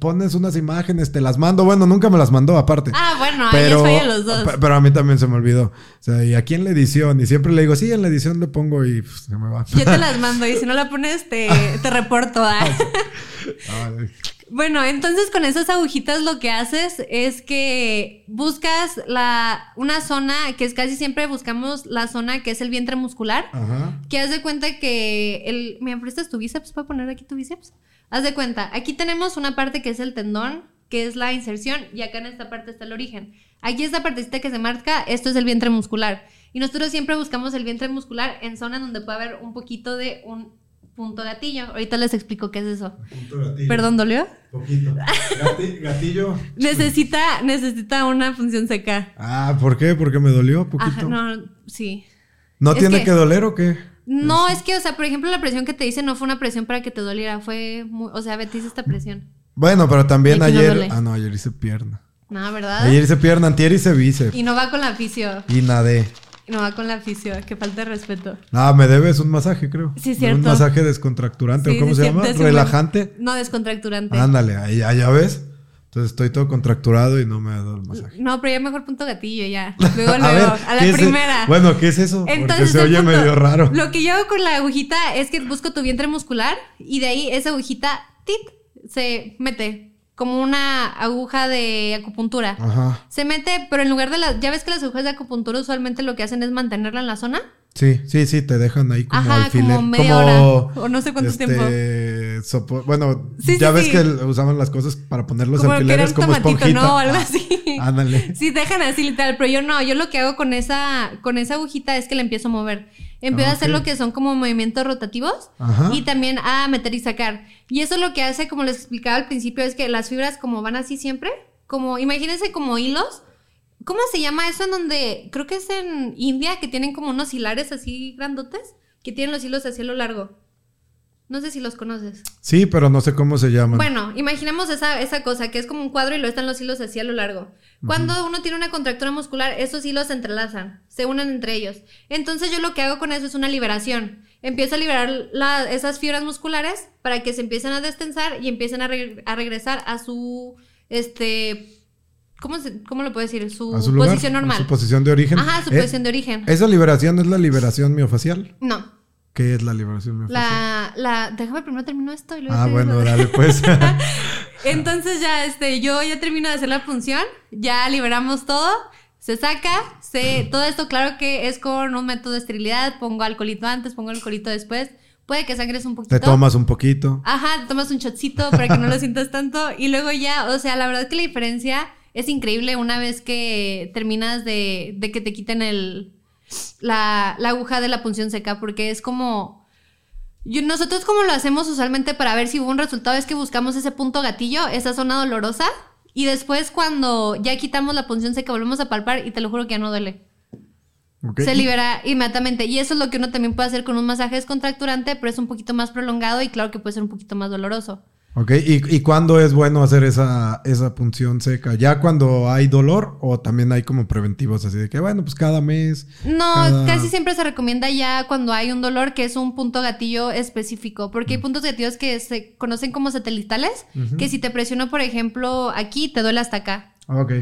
A: pones unas imágenes, te las mando. Bueno, nunca me las mandó aparte.
B: Ah, bueno, pero, ahí los dos.
A: Pero a mí también se me olvidó. O sea, y aquí en la edición, y siempre le digo, sí, en la edición le pongo y pues, se me va.
B: Yo te las mando y si no la pones, te, te reporto. ¿ah? Bueno, entonces con esas agujitas lo que haces es que buscas la, una zona que es casi siempre buscamos la zona que es el vientre muscular. Ajá. Que haz de cuenta que el. ¿Me prestas tu bíceps? ¿Puedo poner aquí tu bíceps? Haz de cuenta, aquí tenemos una parte que es el tendón, que es la inserción, y acá en esta parte está el origen. Aquí esta partecita que se marca, esto es el vientre muscular. Y nosotros siempre buscamos el vientre muscular en zonas donde puede haber un poquito de un punto gatillo. Ahorita les explico qué es eso. Punto gatillo. ¿Perdón, dolió?
A: Poquito. gatillo.
B: necesita, necesita una función seca.
A: Ah, ¿por qué? Porque me dolió poquito.
B: no, sí.
A: ¿No tiene que, doler o qué?
B: No, es que, o sea, por ejemplo, la presión que te hice no fue una presión para que te doliera, fue, muy, o sea, hice esta presión.
A: Bueno, pero también ayer, ah, no, ayer hice pierna.
B: No, ¿verdad?
A: Ayer hice pierna, antier hice bíceps.
B: Y no va con la fisio.
A: Y nadé.
B: No va con la fisio, que falta de respeto.
A: Ah, me debes un masaje, creo.
B: Sí, cierto.
A: Un masaje descontracturante, ¿o cómo se llama? ¿Relajante?
B: No, descontracturante.
A: Ándale, ahí ya ves. Entonces estoy todo contracturado y no me ha dado el masaje.
B: No, pero ya mejor punto gatillo, ya. Luego, luego, a, la primera.
A: Bueno, ¿qué es eso? Porque se oye medio raro.
B: Lo que yo hago con la agujita es que busco tu vientre muscular y de ahí esa agujita, tit, se mete como una aguja de acupuntura. Ajá. Se mete, pero en lugar de las... Ya ves que las agujas de acupuntura usualmente lo que hacen es mantenerla en la zona.
A: Sí, sí, sí, te dejan ahí como
B: Ajá, como media hora. O no sé cuánto este,
A: tiempo. bueno, ya ves que usaban las cosas para poner los como alfileres como esponjita.
B: No, algo así. Ándale. Sí, dejan así literal, pero yo no, yo lo que hago con esa, con esa agujita es que la empiezo a mover. Empiezo a hacer lo que son como movimientos rotativos y también a meter y sacar. Y eso lo que hace, como les explicaba al principio, es que las fibras como van así siempre, como, imagínense como hilos. ¿Cómo se llama eso en donde, creo que es en India, que tienen como unos hilares así grandotes, que tienen los hilos así a lo largo? No sé si los conoces.
A: Sí, pero no sé cómo se llaman.
B: Bueno, imaginemos esa, esa cosa, que es como un cuadro y lo están los hilos así a lo largo. Cuando uno tiene una contractura muscular, esos hilos se entrelazan, se unen entre ellos. Entonces yo lo que hago con eso es una liberación. Empiezo a liberar esas fibras musculares para que se empiecen a destensar y empiecen a, regresar a su, este, ¿Cómo, ¿Cómo lo puedo decir? Su, posición normal.
A: su posición de origen.
B: Ajá, su eh, posición de origen.
A: ¿Esa liberación es la liberación miofacial?
B: No.
A: ¿Qué es la liberación miofascial?
B: La, la, déjame primero termino esto y luego
A: Ah, bueno, dale pues.
B: Entonces ya, este, yo ya termino de hacer la función, ya liberamos todo, se saca, se, todo esto claro que es con un método de esterilidad, pongo alcoholito antes, pongo alcoholito después, puede que sangres un poquito.
A: Te tomas un poquito.
B: Ajá, te tomas un shotcito para que no lo sientas tanto y luego ya, o sea, la verdad que la diferencia es increíble una vez que terminas de, de que te quiten el la, aguja de la punción seca porque es como... nosotros como lo hacemos usualmente para ver si hubo un resultado es que buscamos ese punto gatillo, esa zona dolorosa, y después cuando ya quitamos la punción seca volvemos a palpar y te lo juro que ya no duele. Se libera inmediatamente. Y eso es lo que uno también puede hacer con un masaje descontracturante, pero es un poquito más prolongado y claro que puede ser un poquito más doloroso.
A: Ok, ¿y, y cuándo es bueno hacer esa, esa punción seca? ¿Ya cuando hay dolor o también hay como preventivos así de que, bueno, pues cada mes?
B: No, casi siempre se recomienda ya cuando hay un dolor que es un punto gatillo específico, porque hay mm. puntos gatillos que se conocen como satelitales, que si te presiono, por ejemplo, aquí, te duele hasta acá.
A: Ok.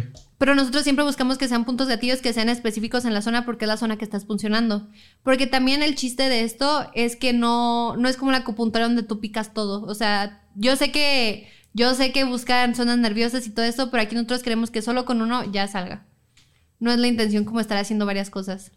B: Pero nosotros siempre buscamos que sean puntos gatillos que sean específicos en la zona porque es la zona que estás funcionando. Porque también el chiste de esto es que no, no es como la acupuntura donde tú picas todo. O sea, yo sé que, yo sé que buscan zonas nerviosas y todo eso, pero aquí nosotros queremos que solo con uno ya salga. No es la intención como estar haciendo varias cosas.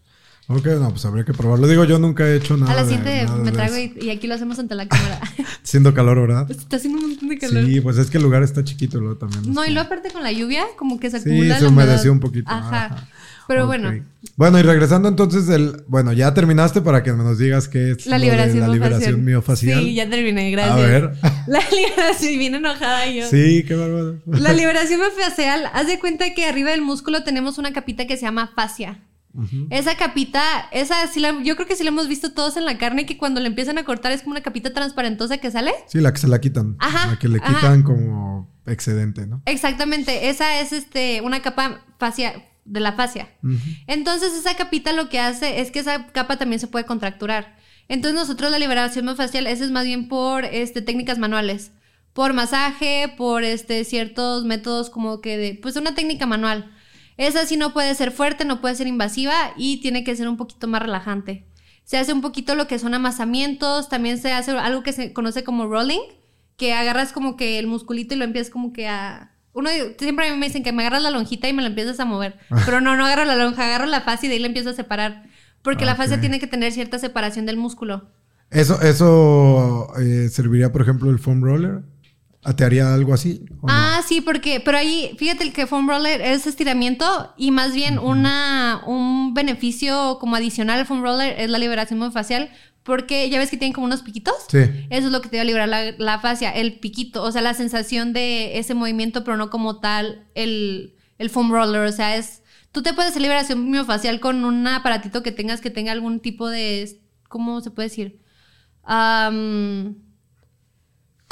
A: Ok, no, pues habría que probarlo. Digo, yo nunca he hecho nada.
B: A las 7 me traigo y, aquí lo hacemos ante la cámara.
A: Siendo calor, ¿verdad?
B: Pues está haciendo un montón de calor.
A: Sí, pues es que el lugar está chiquito luego también.
B: No, y luego aparte con la lluvia, como que se acumula.
A: Sí, se humedeció un poquito.
B: Ajá. Pero bueno.
A: Bueno, y regresando entonces, el, bueno, ya terminaste para que nos digas qué es
B: la liberación,
A: la liberación miofacial.
B: Sí, ya terminé, gracias. A ver. La liberación, bien enojada yo.
A: Sí, qué bárbaro.
B: La liberación miofacial, haz de cuenta que arriba del músculo tenemos una capita que se llama fascia. Esa capita, esa sí la, yo creo que sí la hemos visto todos en la carne, que cuando le empiezan a cortar es como una capita transparentosa que sale.
A: Sí, la que se la quitan. Ajá. La que le quitan como excedente, ¿no?
B: Exactamente. Esa es este, una capa fascia, de la fascia. Entonces, esa capita lo que hace es que esa capa también se puede contracturar. Entonces, nosotros la liberación facial, esa es más bien por este, técnicas manuales. Por masaje, por este, ciertos métodos como que de, pues una técnica manual. Esa sí no puede ser fuerte, no puede ser invasiva y tiene que ser un poquito más relajante. Se hace un poquito lo que son amasamientos, también se hace algo que se conoce como rolling, que agarras como que el musculito y lo empiezas como que a... Uno siempre a mí me dicen que me agarras la lonjita y me la empiezas a mover, pero no, no agarro la lonja, agarro la fascia y de ahí la empiezo a separar, porque la fascia tiene que tener cierta separación del músculo.
A: Eso, eso eh, serviría, por ejemplo, el foam roller. ¿Te haría algo así?
B: Ah, sí, porque, pero ahí, fíjate el que foam roller es estiramiento y más bien una, un beneficio como adicional al foam roller es la liberación facial, porque ya ves que tienen como unos piquitos.
A: Sí.
B: Eso es lo que te va a liberar la, la fascia, el piquito, o sea, la sensación de ese movimiento, pero no como tal el, el foam roller, o sea, es Tú te puedes hacer liberación miofacial con un aparatito que tengas que tenga algún tipo de. ¿Cómo se puede decir?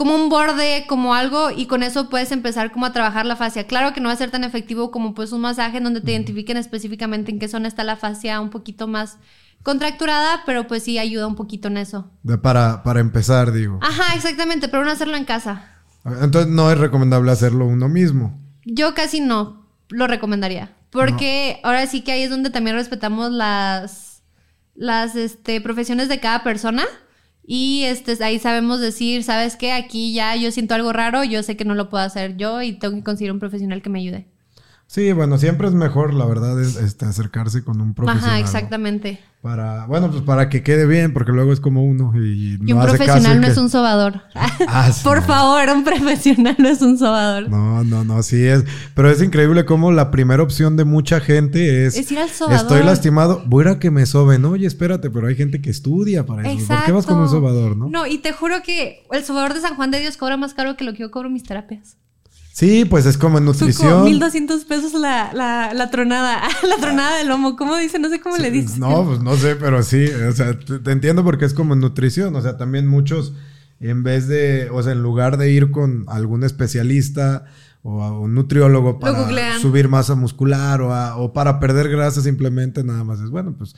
B: Como un borde, como algo, y con eso puedes empezar como a trabajar la fascia. Claro que no va a ser tan efectivo como pues un masaje en donde te identifiquen específicamente en qué zona está la fascia un poquito más contracturada, pero pues sí ayuda un poquito en eso.
A: De para, para empezar, digo.
B: Ajá, exactamente, pero no hacerlo en casa.
A: Entonces no es recomendable hacerlo uno mismo.
B: Yo casi no lo recomendaría, porque ahora sí que ahí es donde también respetamos las, las este, profesiones de cada persona. Y este, ahí sabemos decir, ¿sabes qué? Aquí ya yo siento algo raro, yo sé que no lo puedo hacer yo y tengo que conseguir un profesional que me ayude.
A: Sí, bueno, siempre es mejor, la verdad, es, este, acercarse con un profesional. Ajá,
B: exactamente.
A: Para, bueno, pues para que quede bien, porque luego es como uno y,
B: no y un profesional no es un sobador. Ah, Por favor, un profesional no es un sobador.
A: No, no, no, sí es. Pero es increíble cómo la primera opción de mucha gente es...
B: Es ir al sobador.
A: Estoy lastimado, voy a que me soben. Oye, espérate, pero hay gente que estudia para eso. ¿Por qué vas con un sobador, no?
B: No, y te juro que el sobador de San Juan de Dios cobra más caro que lo que yo cobro mis terapias.
A: Sí, pues es como en nutrición.
B: 1200 pesos la, la, la tronada. la tronada del lomo. ¿Cómo dice? No sé cómo le dice.
A: No, pues no sé, pero sí. O sea, te, entiendo porque es como en nutrición. O sea, también muchos, en vez de, o sea, en lugar de ir con algún especialista o a un nutriólogo para subir masa muscular o, o para perder grasa, simplemente nada más es bueno, pues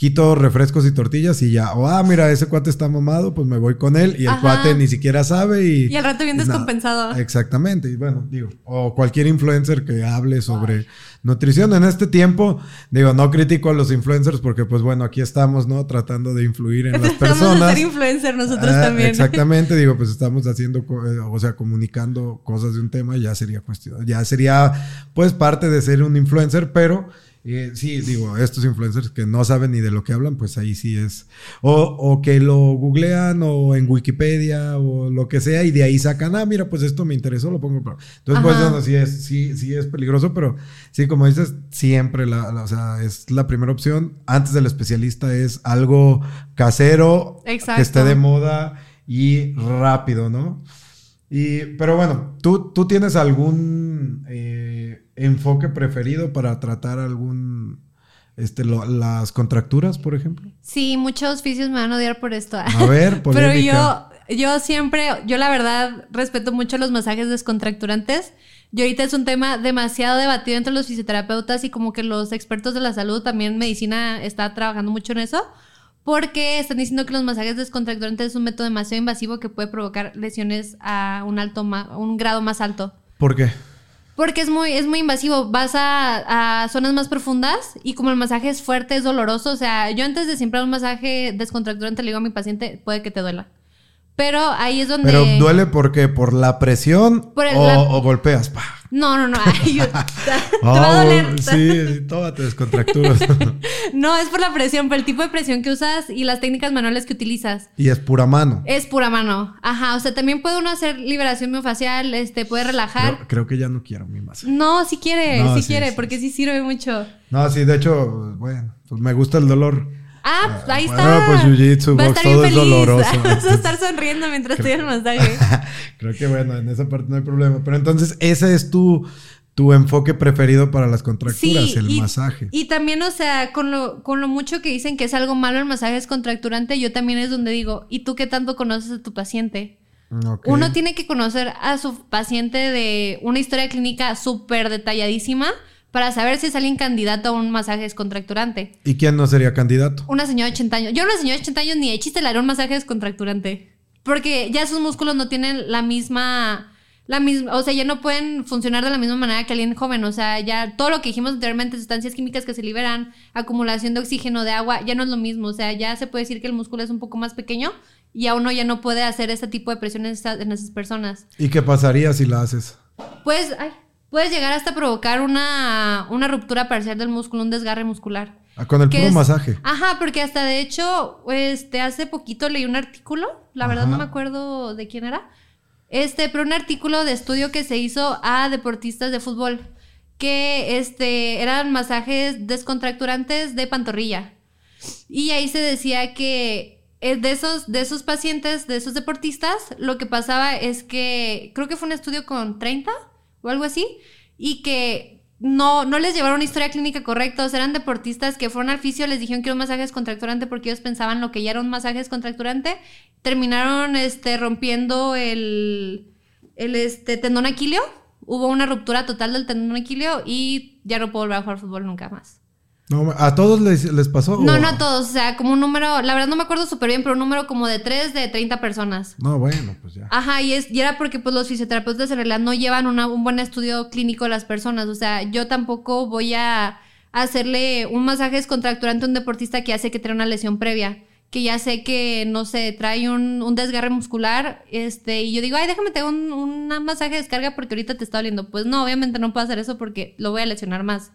A: quito refrescos y tortillas y ya. O, ah, mira, ese cuate está mamado, pues me voy con él y el cuate ni siquiera sabe y...
B: Y al rato bien descompensado.
A: Exactamente. Y bueno, digo, o cualquier influencer que hable sobre nutrición en este tiempo, digo, no critico a los influencers porque pues bueno, aquí estamos, ¿no? Tratando de influir en las personas.
B: a ser influencer nosotros ah, también.
A: Exactamente, digo, pues estamos haciendo, eh, o sea, comunicando cosas de un tema, ya sería cuestión, ya sería pues parte de ser un influencer, pero sí, digo, estos influencers que no saben ni de lo que hablan, pues ahí sí es. O, que lo googlean o en Wikipedia o lo que sea y de ahí sacan, ah, mira, pues esto me interesó, lo pongo. Entonces, pues bueno, sí es, sí, sí es peligroso, pero sí, como dices, siempre la, o sea, es la primera opción. Antes del especialista es algo casero, que esté de moda y rápido, ¿no? Y, pero bueno, ¿tú, tú tienes algún... Eh, enfoque preferido para tratar algún este, las contracturas, por ejemplo?
B: Sí, muchos oficios me van a odiar por esto.
A: A ver,
B: Pero yo, yo siempre, yo la verdad respeto mucho los masajes descontracturantes. Y ahorita es un tema demasiado debatido entre los fisioterapeutas y como que los expertos de la salud, también medicina está trabajando mucho en eso, porque están diciendo que los masajes descontracturantes es un método demasiado invasivo que puede provocar lesiones a un alto, un grado más alto.
A: ¿Por qué?
B: Porque es muy, es muy invasivo. Vas a, zonas más profundas y como el masaje es fuerte, es doloroso. O sea, yo antes de siempre un masaje descontracturante le digo a mi paciente, puede que te duela. Pero ahí es donde.
A: Pero duele porque por la presión o, golpeas.
B: No, no, no. te va a doler.
A: Sí, tómate descontracturas.
B: no, es por la presión, por el tipo de presión que usas y las técnicas manuales que utilizas.
A: Y es pura mano.
B: Es pura mano. Ajá. O sea, también puede uno hacer liberación miofacial, este, puede relajar.
A: Creo, que ya no quiero mi masa.
B: No, si quiere, si quiere, porque sí sirve mucho.
A: No, sí, de hecho, bueno, pues me gusta el dolor.
B: Ah, pues ahí está.
A: pues jiu-jitsu, box, todo es doloroso.
B: Vas a estar sonriendo mientras estoy en el masaje.
A: Creo que bueno, en esa parte no hay problema. Pero entonces, ese es tu, tu enfoque preferido para las contracturas, el masaje.
B: Y también, o sea, con lo, con lo mucho que dicen que es algo malo el masaje es contracturante, yo también es donde digo, ¿y tú qué tanto conoces a tu paciente? Uno tiene que conocer a su paciente de una historia clínica súper detalladísima para saber si es alguien candidato a un masaje descontracturante.
A: ¿Y quién no sería candidato?
B: Una señora de 80 años. Yo a una señora de 80 años ni de chiste le haré un masaje descontracturante. Porque ya sus músculos no tienen la misma... La misma, o sea, ya no pueden funcionar de la misma manera que alguien joven. O sea, ya todo lo que dijimos anteriormente, sustancias químicas que se liberan, acumulación de oxígeno, de agua, ya no es lo mismo. O sea, ya se puede decir que el músculo es un poco más pequeño y a uno ya no puede hacer ese tipo de presiones en esas personas.
A: ¿Y qué pasaría si la haces?
B: Pues, ay, puedes llegar hasta provocar una, ruptura parcial del músculo, un desgarre muscular.
A: Ah, con el puro masaje.
B: Ajá, porque hasta de hecho, este, hace poquito leí un artículo, la verdad no me acuerdo de quién era, este, pero un artículo de estudio que se hizo a deportistas de fútbol, que este, eran masajes descontracturantes de pantorrilla. Y ahí se decía que eh, de esos, de esos pacientes, de esos deportistas, lo que pasaba es que, creo que fue un estudio con 30 o algo así, y que no, no les llevaron una historia clínica correcta, o sea, eran deportistas que fueron al fisio, les dijeron que era un masaje descontracturante porque ellos pensaban lo que ya era un masaje descontracturante, terminaron este, rompiendo el, el este, tendón aquilio, hubo una ruptura total del tendón aquilio y ya no puedo volver a jugar fútbol nunca más.
A: No, ¿A todos les, pasó?
B: No, no a todos. O sea, como un número, la verdad no me acuerdo súper bien, pero un número como de 3 de 30 personas.
A: No, bueno, pues ya.
B: Ajá, y, es, y era porque pues los fisioterapeutas en realidad no llevan un buen estudio clínico a las personas. O sea, yo tampoco voy a hacerle un masaje descontracturante a un deportista que hace que tiene una lesión previa. Que ya sé que, no sé, trae un, desgarre muscular, este, y yo digo, ay, déjame tener un, un masaje de descarga porque ahorita te está doliendo. Pues no, obviamente no puedo hacer eso porque lo voy a lesionar más.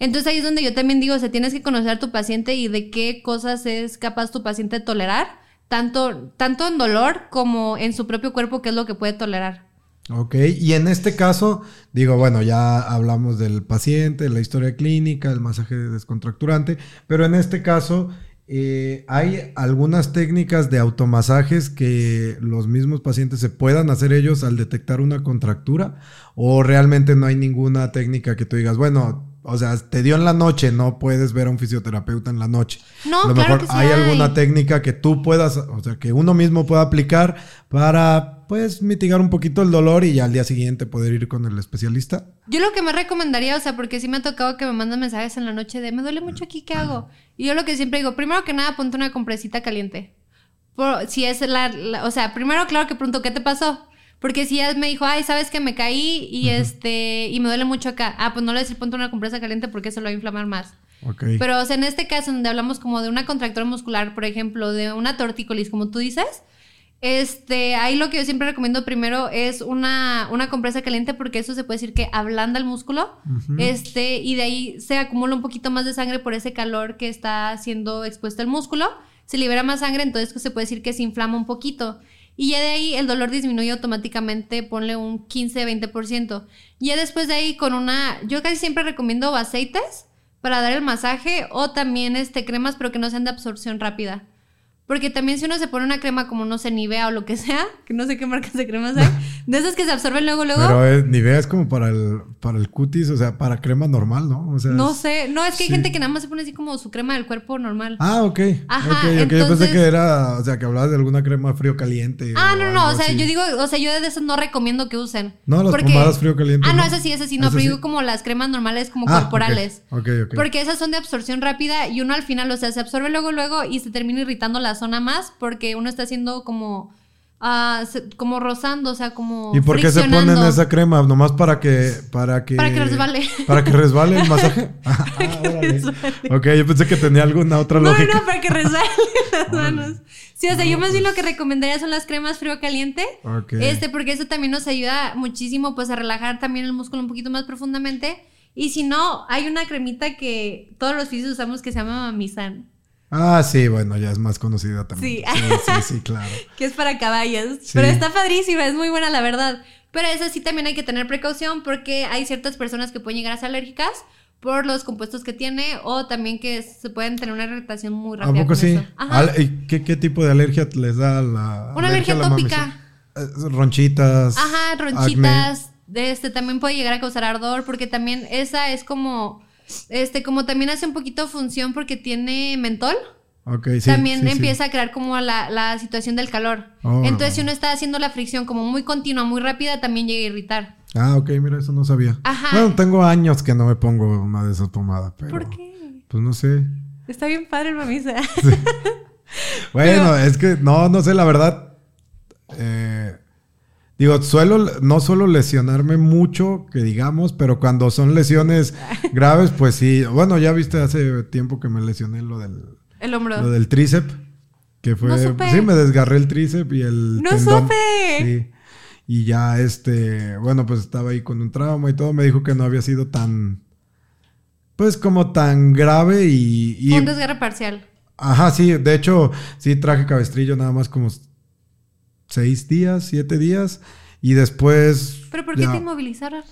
B: Entonces ahí es donde yo también digo, o sea, tienes que conocer a tu paciente y de qué cosas es capaz tu paciente de tolerar, tanto, tanto en dolor como en su propio cuerpo, qué es lo que puede tolerar.
A: Ok, y en este caso, digo, bueno, ya hablamos del paciente, la historia clínica, el masaje descontracturante, pero en este caso, eh, ¿hay algunas técnicas de automasajes que los mismos pacientes se puedan hacer ellos al detectar una contractura? ¿O realmente no hay ninguna técnica que tú digas, bueno, o sea, te dio en la noche, no puedes ver a un fisioterapeuta en la noche.
B: No, a lo mejor
A: hay, alguna técnica que tú puedas, o sea, que uno mismo pueda aplicar para, pues, mitigar un poquito el dolor y ya al día siguiente poder ir con el especialista.
B: Yo lo que me recomendaría, o sea, porque sí me ha tocado que me mandan mensajes en la noche de, me duele mucho aquí, ¿qué hago? Y yo lo que siempre digo, primero que nada, ponte una compresita caliente. si es la, o sea, primero, claro que pregunto, ¿qué te pasó? Porque si ella me dijo, ay, sabes que me caí y este, y me duele mucho acá. Ah, pues no le decir ponte una compresa caliente porque eso lo va a inflamar más.
A: Okay.
B: Pero, o sea, en este caso, donde hablamos como de una contractura muscular, por ejemplo, de una tortícolis, como tú dices, este, ahí lo que yo siempre recomiendo primero es una, una compresa caliente porque eso se puede decir que ablanda el músculo, este, y de ahí se acumula un poquito más de sangre por ese calor que está siendo expuesto el músculo, se libera más sangre, entonces se puede decir que se inflama un poquito. Y ya de ahí el dolor disminuye automáticamente, ponle un 15-20%. Ya después de ahí con una, yo casi siempre recomiendo aceites para dar el masaje o también este cremas pero que no sean de absorción rápida. Porque también si uno se pone una crema como, no sé, Nivea o lo que sea, que no sé qué marcas de cremas hay, de esas que se absorben luego, luego.
A: Pero es, Nivea es como para el, para el cutis, o sea, para crema normal, ¿no? O sea,
B: no sé, no, es que hay gente que nada más se pone así como su crema del cuerpo normal.
A: Ah, ok. Ajá, ok, ok. Yo pensé que era, o sea, que hablabas de alguna crema frío caliente.
B: Ah, no, no, o sea, yo digo, o sea, yo de esas no recomiendo que usen.
A: No, las pomadas frío caliente.
B: Ah, no, esas sí, esas sí, no, pero digo como las cremas normales como ah, corporales.
A: Ok, ok.
B: Porque esas son de absorción rápida y uno al final, o sea, se absorbe luego, luego y se termina irritando la zona más porque que uno está haciendo como... Uh, como rozando, o sea, como.
A: ¿Y por qué se ponen esa crema? Nomás para que. Para que,
B: para que resbale.
A: Para que resbale el masaje. ah, ok, yo pensé que tenía alguna otra lógica.
B: No, no, para que resbale las manos. Sí, o sea, yo más bien lo que recomendaría son las cremas frío caliente. Este, porque eso también nos ayuda muchísimo, pues, a relajar también el músculo un poquito más profundamente. Y si no, hay una cremita que todos los físicos usamos que se llama Mamisan.
A: Ah, sí, bueno, ya es más conocida también. Sí, sí, sí, claro.
B: que es para caballos. Pero está padrísima, es muy buena la verdad. Pero eso sí también hay que tener precaución porque hay ciertas personas que pueden llegar a ser alérgicas por los compuestos que tiene o también que se pueden tener una irritación muy rápida.
A: ¿A poco sí? ¿Qué, ¿Qué, tipo de alergia les da la...
B: Una alergia, tópica.
A: Eh, ronchitas.
B: Ajá, ronchitas. De este, también puede llegar a causar ardor porque también esa es como este, como también hace un poquito función porque tiene mentol.
A: Okay,
B: sí, también empieza a crear como la, situación del calor. Oh. Entonces, si uno está haciendo la fricción como muy continua, muy rápida, también llega a irritar.
A: Ah, ok, mira, eso no sabía.
B: Ajá.
A: Bueno, tengo años que no me pongo una de esas pomadas, pero.
B: ¿Por qué?
A: Pues no sé.
B: Está bien padre el mamisa.
A: Bueno, es que no, no sé, la verdad. Eh, Digo, suelo, no suelo lesionarme mucho, que digamos, pero cuando son lesiones graves, pues sí. Bueno, ya viste hace tiempo que me lesioné lo del...
B: El hombro.
A: Lo del tríceps. Que fue... sí, me desgarré el tríceps y el...
B: ¡No supe!
A: Sí. Y ya este... Bueno, pues estaba ahí con un trauma y todo. Me dijo que no había sido tan... Pues como tan grave y... y
B: un desgarre parcial.
A: Ajá, sí. De hecho, sí traje cabestrillo nada más como seis días, siete días. Y después.
B: ¿Pero por qué te inmovilizaron?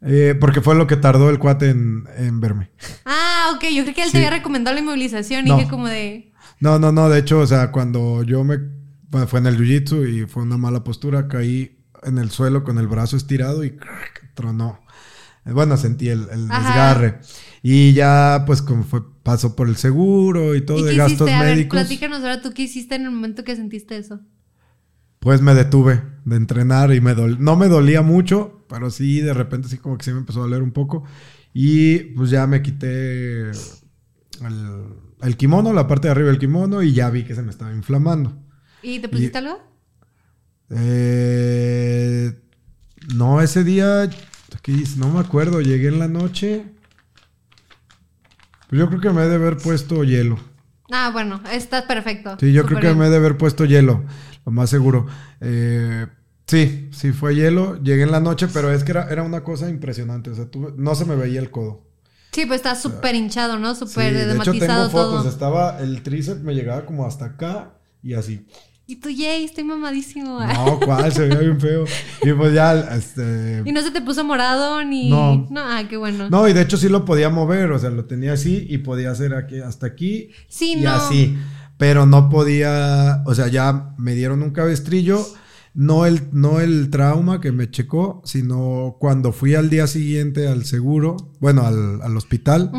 A: Eh, porque fue lo que tardó el cuate en, verme.
B: Ah, ok. Yo creo que él te había recomendado la inmovilización y dije como de.
A: No, no, no. De hecho, o sea, cuando yo me. fue en el jiu-jitsu y fue una mala postura, caí en el suelo con el brazo estirado y tronó. Bueno, sentí el, desgarre. Y ya, pues, como fue, pasó por el seguro y todo de gastos médicos.
B: Ver, platícanos ahora tú qué hiciste en el momento que sentiste eso.
A: Pues me detuve de entrenar y me no me dolía mucho, pero sí, de repente sí como que sí me empezó a doler un poco. Y pues ya me quité el, kimono, la parte de arriba del kimono, y ya vi que se me estaba inflamando.
B: ¿Y te pusiste algo?
A: Eh, no, ese día, no me acuerdo, llegué en la noche. Pues yo creo que me he de haber puesto hielo.
B: Ah, bueno, está perfecto.
A: Sí, yo creo que me he de haber puesto hielo, lo más seguro. Eh, sí, sí fue hielo. Llegué en la noche, pero es que era, era una cosa impresionante. O sea, no se me veía el codo.
B: Sí, pues está súper hinchado, ¿no? Súper sí,
A: de hecho, tengo fotos. Estaba, el tríceps me llegaba como hasta acá y así.
B: Y tú, yay, estoy mamadísimo.
A: No, ¿cuál? Se veía bien feo. Y pues ya, este...
B: ¿Y no se te puso morado ni...? No. No, ah, qué bueno.
A: No, y de hecho sí lo podía mover, o sea, lo tenía así y podía hacer aquí, hasta aquí. Sí, y así. Pero no podía, o sea, ya me dieron un cabestrillo, no el, no el trauma que me checó, sino cuando fui al día siguiente al seguro, bueno, al, hospital,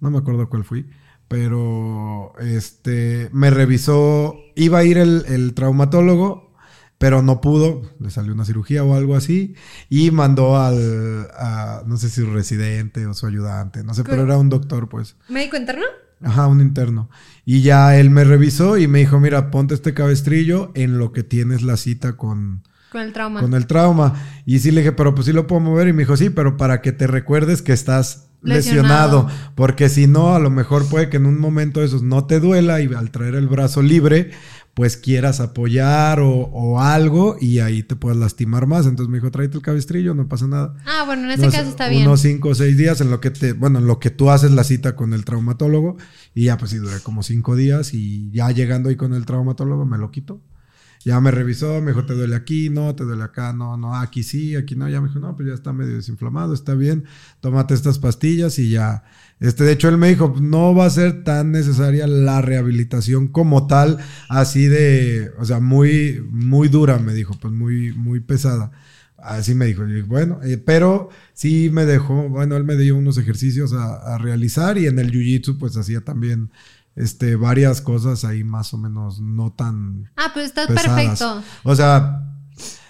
A: no me acuerdo cuál fui pero este me revisó, iba a ir el, traumatólogo, pero no pudo, le salió una cirugía o algo así, y mandó al, no sé si su residente o su ayudante, no sé, pero era un doctor, pues.
B: ¿Médico interno?
A: Ajá, un interno. Y ya él me revisó y me dijo, mira, ponte este cabestrillo en lo que tienes la cita con...
B: Con el trauma.
A: Con el trauma. Y sí le dije, pero pues sí lo puedo mover. Y me dijo, sí, pero para que te recuerdes que estás lesionado. Porque si no, a lo mejor puede que en un momento de esos no te duela y al traer el brazo libre, pues quieras apoyar o, algo y ahí te puedes lastimar más. Entonces me dijo, tráete el cabestrillo, no pasa nada.
B: Ah, bueno, en ese caso está bien.
A: Unos cinco o seis días en lo que te, bueno, en lo que tú haces la cita con el traumatólogo y ya pues sí duré como cinco días y ya llegando ahí con el traumatólogo me lo quito. Ya me revisó, me dijo, ¿te duele aquí? No, ¿te duele acá? No, no, aquí sí, aquí no. Ya me dijo, no, pues ya está medio desinflamado, está bien, tómate estas pastillas y ya. Este, de hecho, él me dijo, no va a ser tan necesaria la rehabilitación como tal, así de, o sea, muy, muy dura, me dijo, pues muy, muy pesada. Así me dijo, y bueno, eh, pero sí me dejó, bueno, él me dio unos ejercicios a realizar y en el jiu-jitsu pues hacía también este, varias cosas ahí más o menos no tan.
B: Ah, pues está perfecto.
A: O sea,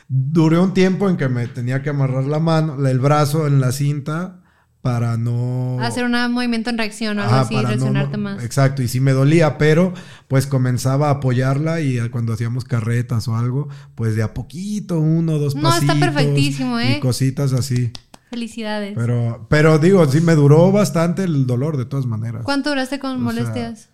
A: duré un tiempo en que me tenía que amarrar la mano, el brazo en la cinta para no
B: hacer un movimiento en reacción o algo así, reaccionarte más.
A: Exacto, y sí me dolía, pero pues comenzaba a apoyarla y cuando hacíamos carretas o algo, pues de a poquito, uno, dos No, está perfectísimo, ¿eh? Y cositas así.
B: Felicidades.
A: Pero, pero digo, sí me duró bastante el dolor de todas maneras.
B: ¿Cuánto duraste con molestias?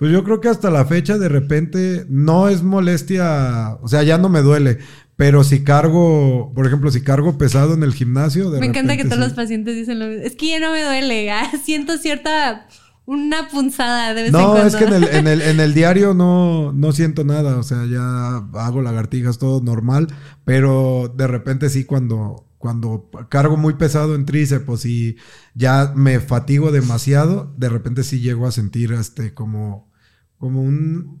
A: Pues yo creo que hasta la fecha de repente no es molestia, o sea, ya no me duele, pero si cargo, por ejemplo, si cargo pesado en el gimnasio,
B: de Me encanta que todos los pacientes dicen lo mismo. Es que ya no me duele, ah, siento cierta una punzada de vez
A: no,
B: en
A: es que en el, en el, en el diario no, no siento nada, o sea, ya hago lagartijas, todo normal, pero de repente sí cuando, cuando cargo muy pesado en tríceps y ya me fatigo demasiado, de repente sí llego a sentir este como como un...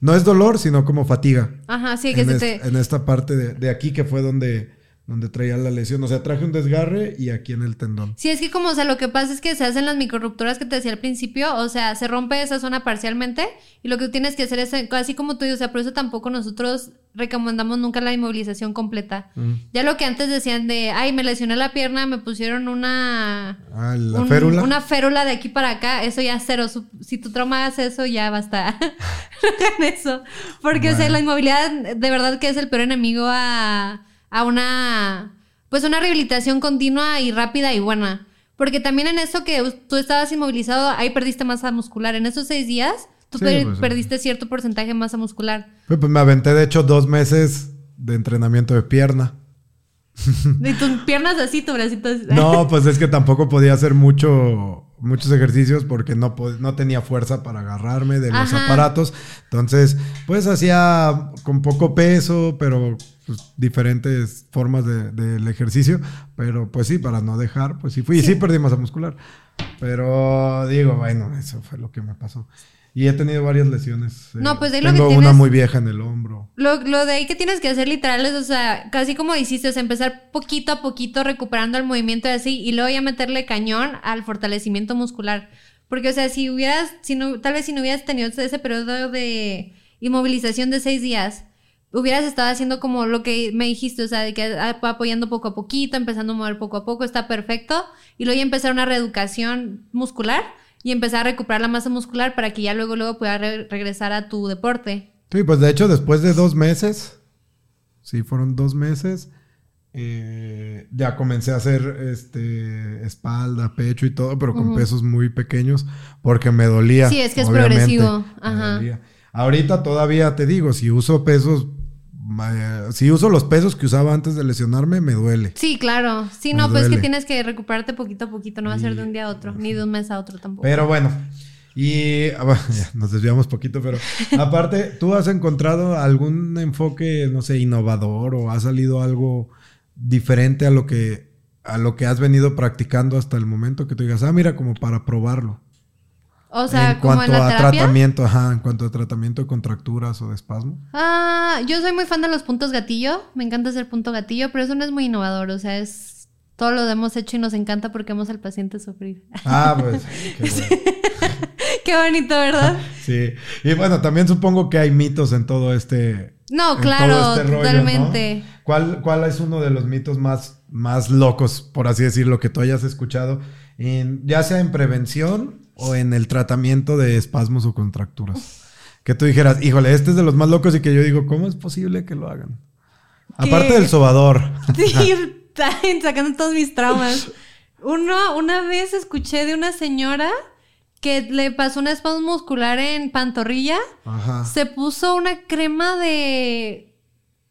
A: No es dolor, sino como fatiga.
B: Ajá, sí, que
A: en
B: se te...
A: En esta parte de, de, aquí que fue donde donde traía la lesión. O sea, traje un desgarre y aquí en el tendón.
B: Sí, es que como, o sea, lo que pasa es que se hacen las microrupturas que te decía al principio, o sea, se rompe esa zona parcialmente y lo que tienes que hacer es, así como tú, o sea, por eso tampoco nosotros recomendamos nunca la inmovilización completa. Mm. Ya lo que antes decían de, ay, me lesioné la pierna, me pusieron una...
A: Ah, la férula.
B: Una férula de aquí para acá, eso ya cero. Si tu trauma hace eso, ya basta. eso. Porque, o sea, la inmovilidad de verdad que es el peor enemigo a a una, pues una rehabilitación continua y rápida y buena. Porque también en eso que tú estabas inmovilizado, ahí perdiste masa muscular. En esos seis días, tú pues, perdiste cierto porcentaje de masa muscular.
A: Pues, me aventé, de hecho, dos meses de entrenamiento de pierna.
B: ¿Y tus piernas así, tu bracito así?
A: No, pues es que tampoco podía hacer mucho muchos ejercicios porque no, no tenía fuerza para agarrarme de los aparatos. Entonces, pues hacía con poco peso, pero pues, diferentes formas del ejercicio. Pero pues sí, para no dejar, pues sí fui. Y sí perdí masa muscular. Pero digo, bueno, eso fue lo que me pasó. Y he tenido varias lesiones.
B: No, eh, pues
A: ahí Tengo lo que una muy vieja en el hombro.
B: Lo, de ahí que tienes que hacer literal es, o sea, casi como hiciste, o sea, empezar poquito a poquito recuperando el movimiento así y luego ya meterle cañón al fortalecimiento muscular. Porque, o sea, si hubieras, si no, tal vez si no hubieras tenido ese periodo de inmovilización de seis días, hubieras estado haciendo como lo que me dijiste, o sea, de que apoyando poco a poquito, empezando a mover poco a poco, está perfecto. Y luego ya empezar una reeducación muscular y empezar a recuperar la masa muscular para que ya luego, luego puedas regresar a tu deporte.
A: Sí, pues de hecho después de dos meses, sí, fueron dos meses, eh, ya comencé a hacer este, espalda, pecho y todo, pero con pesos muy pequeños porque me dolía.
B: Sí, es que es progresivo. Ajá.
A: Ahorita todavía te digo, si uso pesos si uso los pesos que usaba antes de lesionarme, me duele.
B: Sí, claro. Sí, no, pues es que tienes que recuperarte poquito a poquito, no va a ser de un día a otro, ni de un mes a otro tampoco.
A: Pero bueno, y ah, nos desviamos poquito, pero aparte, ¿tú has encontrado algún enfoque, no sé, innovador o ha salido algo diferente a lo que a lo que has venido practicando hasta el momento que tú digas, ah, mira, como para probarlo?
B: O sea,
A: en cuanto a tratamiento, ajá, en cuanto a tratamiento de contracturas o de espasmo.
B: Ah, yo soy muy fan de los puntos gatillo, me encanta hacer punto gatillo, pero eso no es muy innovador, o sea, es todo lo hemos hecho y nos encanta porque vemos al paciente sufrir.
A: Ah, pues.
B: Qué, bonito, ¿verdad?
A: sí. Y bueno, también supongo que hay mitos en todo este.
B: No, claro, este totalmente.
A: ¿Cuál, ¿Cuál es uno de los mitos más, más locos, por así decirlo, que tú hayas escuchado, ya sea en prevención o en el tratamiento de espasmos o contracturas. Que tú dijeras, híjole, este es de los más locos y que yo digo, ¿cómo es posible que lo hagan? Aparte del sobador.
B: Sí, sacando todos mis traumas. Uno, una vez escuché de una señora que le pasó un espasmo muscular en pantorrilla. Ajá. Se puso una crema de...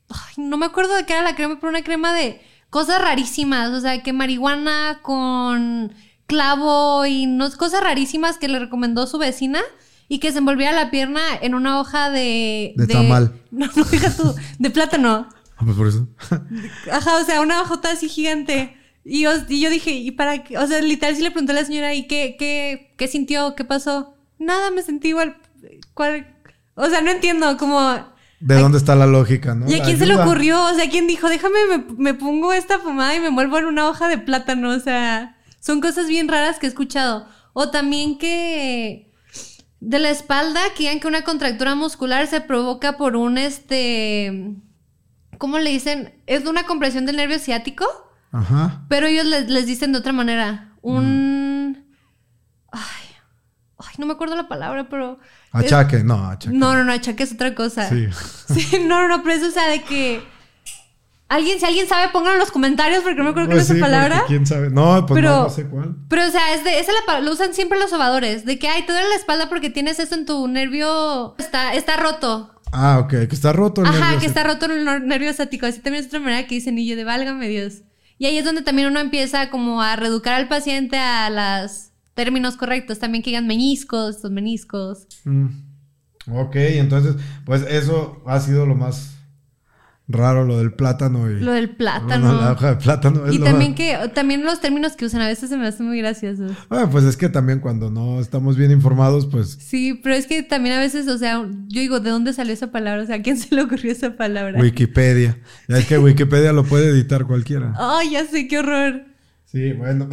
B: Ay, no me acuerdo de qué era la crema, pero una crema de cosas rarísimas. O sea, que marihuana con clavo y no, cosas rarísimas que le recomendó su vecina y que se envolviera la pierna en una hoja de...
A: De, tamal.
B: No, no, hija tú, de plátano.
A: Ah, pues por eso.
B: Ajá, o sea, una hojota así gigante. Y yo, y yo dije, ¿y para qué? O sea, literal sí le pregunté a la señora, ¿y qué, qué, qué sintió? ¿Qué pasó? Nada, me sentí igual. ¿Cuál? O sea, no entiendo, como...
A: ¿De dónde está la lógica, no?
B: ¿Y a quién se le ocurrió? O sea, ¿quién dijo, déjame, me, me pongo esta pomada y me envuelvo en una hoja de plátano? O sea... Son cosas bien raras que he escuchado. O también que de la espalda, que digan que una contractura muscular se provoca por un este. ¿Cómo le dicen? Es de una compresión del nervio ciático. Ajá. Pero ellos les, dicen de otra manera. Un. Mm. Ay, ay, no me acuerdo la palabra, pero.
A: Achaque, no, achaque.
B: No, no, no, achaque es otra cosa. Sí. sí. No, no, no, pero eso, o sea, de que Alguien, si alguien sabe, pónganlo en los comentarios porque no me acuerdo pues qué es esa palabra.
A: ¿Quién sabe? No, pues no, sé cuál.
B: Pero, o sea, es de, esa la, lo usan siempre los sobadores. De que, ay, te duele la espalda porque tienes eso en tu nervio. Está, está roto.
A: Ah, ok, que está roto
B: el Ajá, que está roto el nervio estático. Así también es otra manera que dicen, y yo de válgame Dios. Y ahí es donde también uno empieza como a reeducar al paciente a los términos correctos. También que digan meniscos, estos meniscos.
A: Mm. Ok, entonces, pues eso ha sido lo más raro lo del plátano y
B: lo del plátano.
A: La hoja de plátano
B: y también que también los términos que usan a veces se me hacen muy graciosos.
A: Ah, pues es que también cuando no estamos bien informados pues
B: sí pero es que también a veces o sea yo digo de dónde salió esa palabra o sea a quién se le ocurrió esa palabra
A: Wikipedia. Ya es que Wikipedia lo puede editar cualquiera.
B: Ay ya sé qué horror.
A: Sí bueno.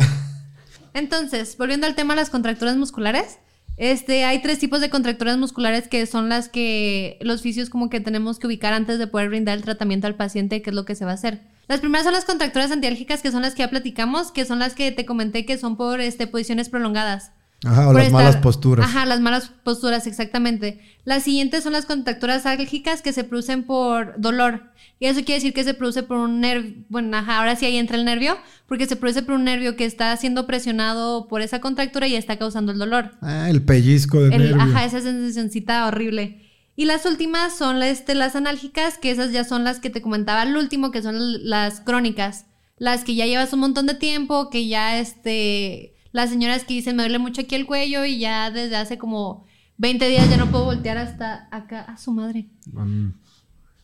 B: Entonces volviendo al tema de las contracturas musculares este, hay tres tipos de contracturas musculares que son las que los fisios como que tenemos que ubicar antes de poder brindar el tratamiento al paciente, que es lo que se va a hacer. Las primeras son las contracturas antiálgicas, que son las que ya platicamos, que son las que te comenté que son por este, posiciones prolongadas.
A: Ajá, o las malas posturas.
B: Ajá, las malas posturas, exactamente. Las siguientes son las contracturas álgicas que se producen por dolor. Y eso quiere decir que se produce por un nervio. Bueno, ajá, ahora sí ahí entra el nervio, porque se produce por un nervio que está siendo presionado por esa contractura y está causando el dolor.
A: Ah, el pellizco del nervio.
B: Ajá, esa sensacióncita horrible. Y las últimas son las, este, las analgicas, que esas ya son las que te comentaba al último, que son las crónicas. Las que ya llevas un montón de tiempo, que ya este las señoras que dicen, me duele mucho aquí el cuello y ya desde hace como 20 días ya no puedo voltear hasta acá a su madre.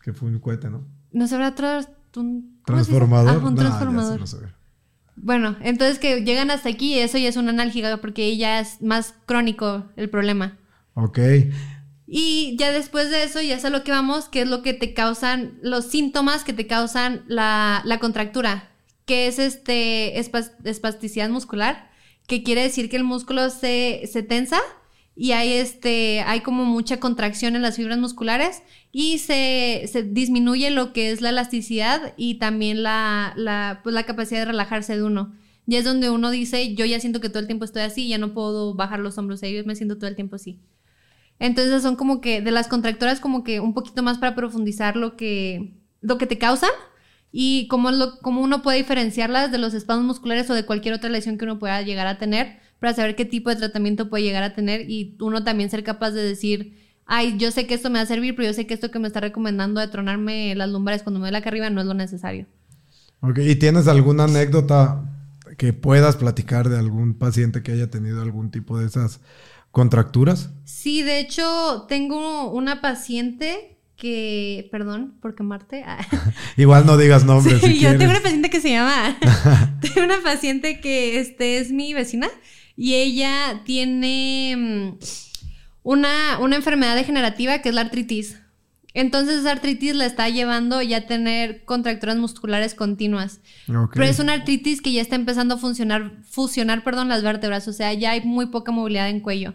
A: que fue un cohete, ¿no?
B: No se habrá un
A: transformador.
B: Ah, un transformador. bueno, entonces que llegan hasta aquí, eso ya es una analgésica porque ya es más crónico el problema.
A: Ok.
B: Y ya después de eso, ya es a lo que vamos, que es lo que te causan, los síntomas que te causan la, la contractura, que es este espasticidad muscular, que quiere decir que el músculo se, se tensa y hay, este, hay como mucha contracción en las fibras musculares y se, se disminuye lo que es la elasticidad y también la, la, pues la capacidad de relajarse de uno. Y es donde uno dice, yo ya siento que todo el tiempo estoy así, ya no puedo bajar los hombros, yo me siento todo el tiempo así. Entonces son como que de las contracturas como que un poquito más para profundizar lo que, lo que te causan y cómo, lo, cómo uno puede diferenciarlas de los espasmos musculares o de cualquier otra lesión que uno pueda llegar a tener para saber qué tipo de tratamiento puede llegar a tener y uno también ser capaz de decir, ay, yo sé que esto me va a servir, pero yo sé que esto que me está recomendando de tronarme las lumbares cuando me duele acá arriba no es lo necesario.
A: Ok, ¿y tienes alguna anécdota que puedas platicar de algún paciente que haya tenido algún tipo de esas contracturas?
B: Sí, de hecho, tengo una paciente que, perdón por quemarte.
A: Igual no digas nombres.
B: Sí, yo tengo una paciente que se llama, tengo una paciente que este, es mi vecina y ella tiene mm, una, una enfermedad degenerativa que es la artritis. Entonces esa artritis la está llevando ya a tener contracturas musculares continuas. Pero es una artritis que ya está empezando a funcionar, fusionar, perdón, las vértebras, o sea, ya hay muy poca movilidad en cuello.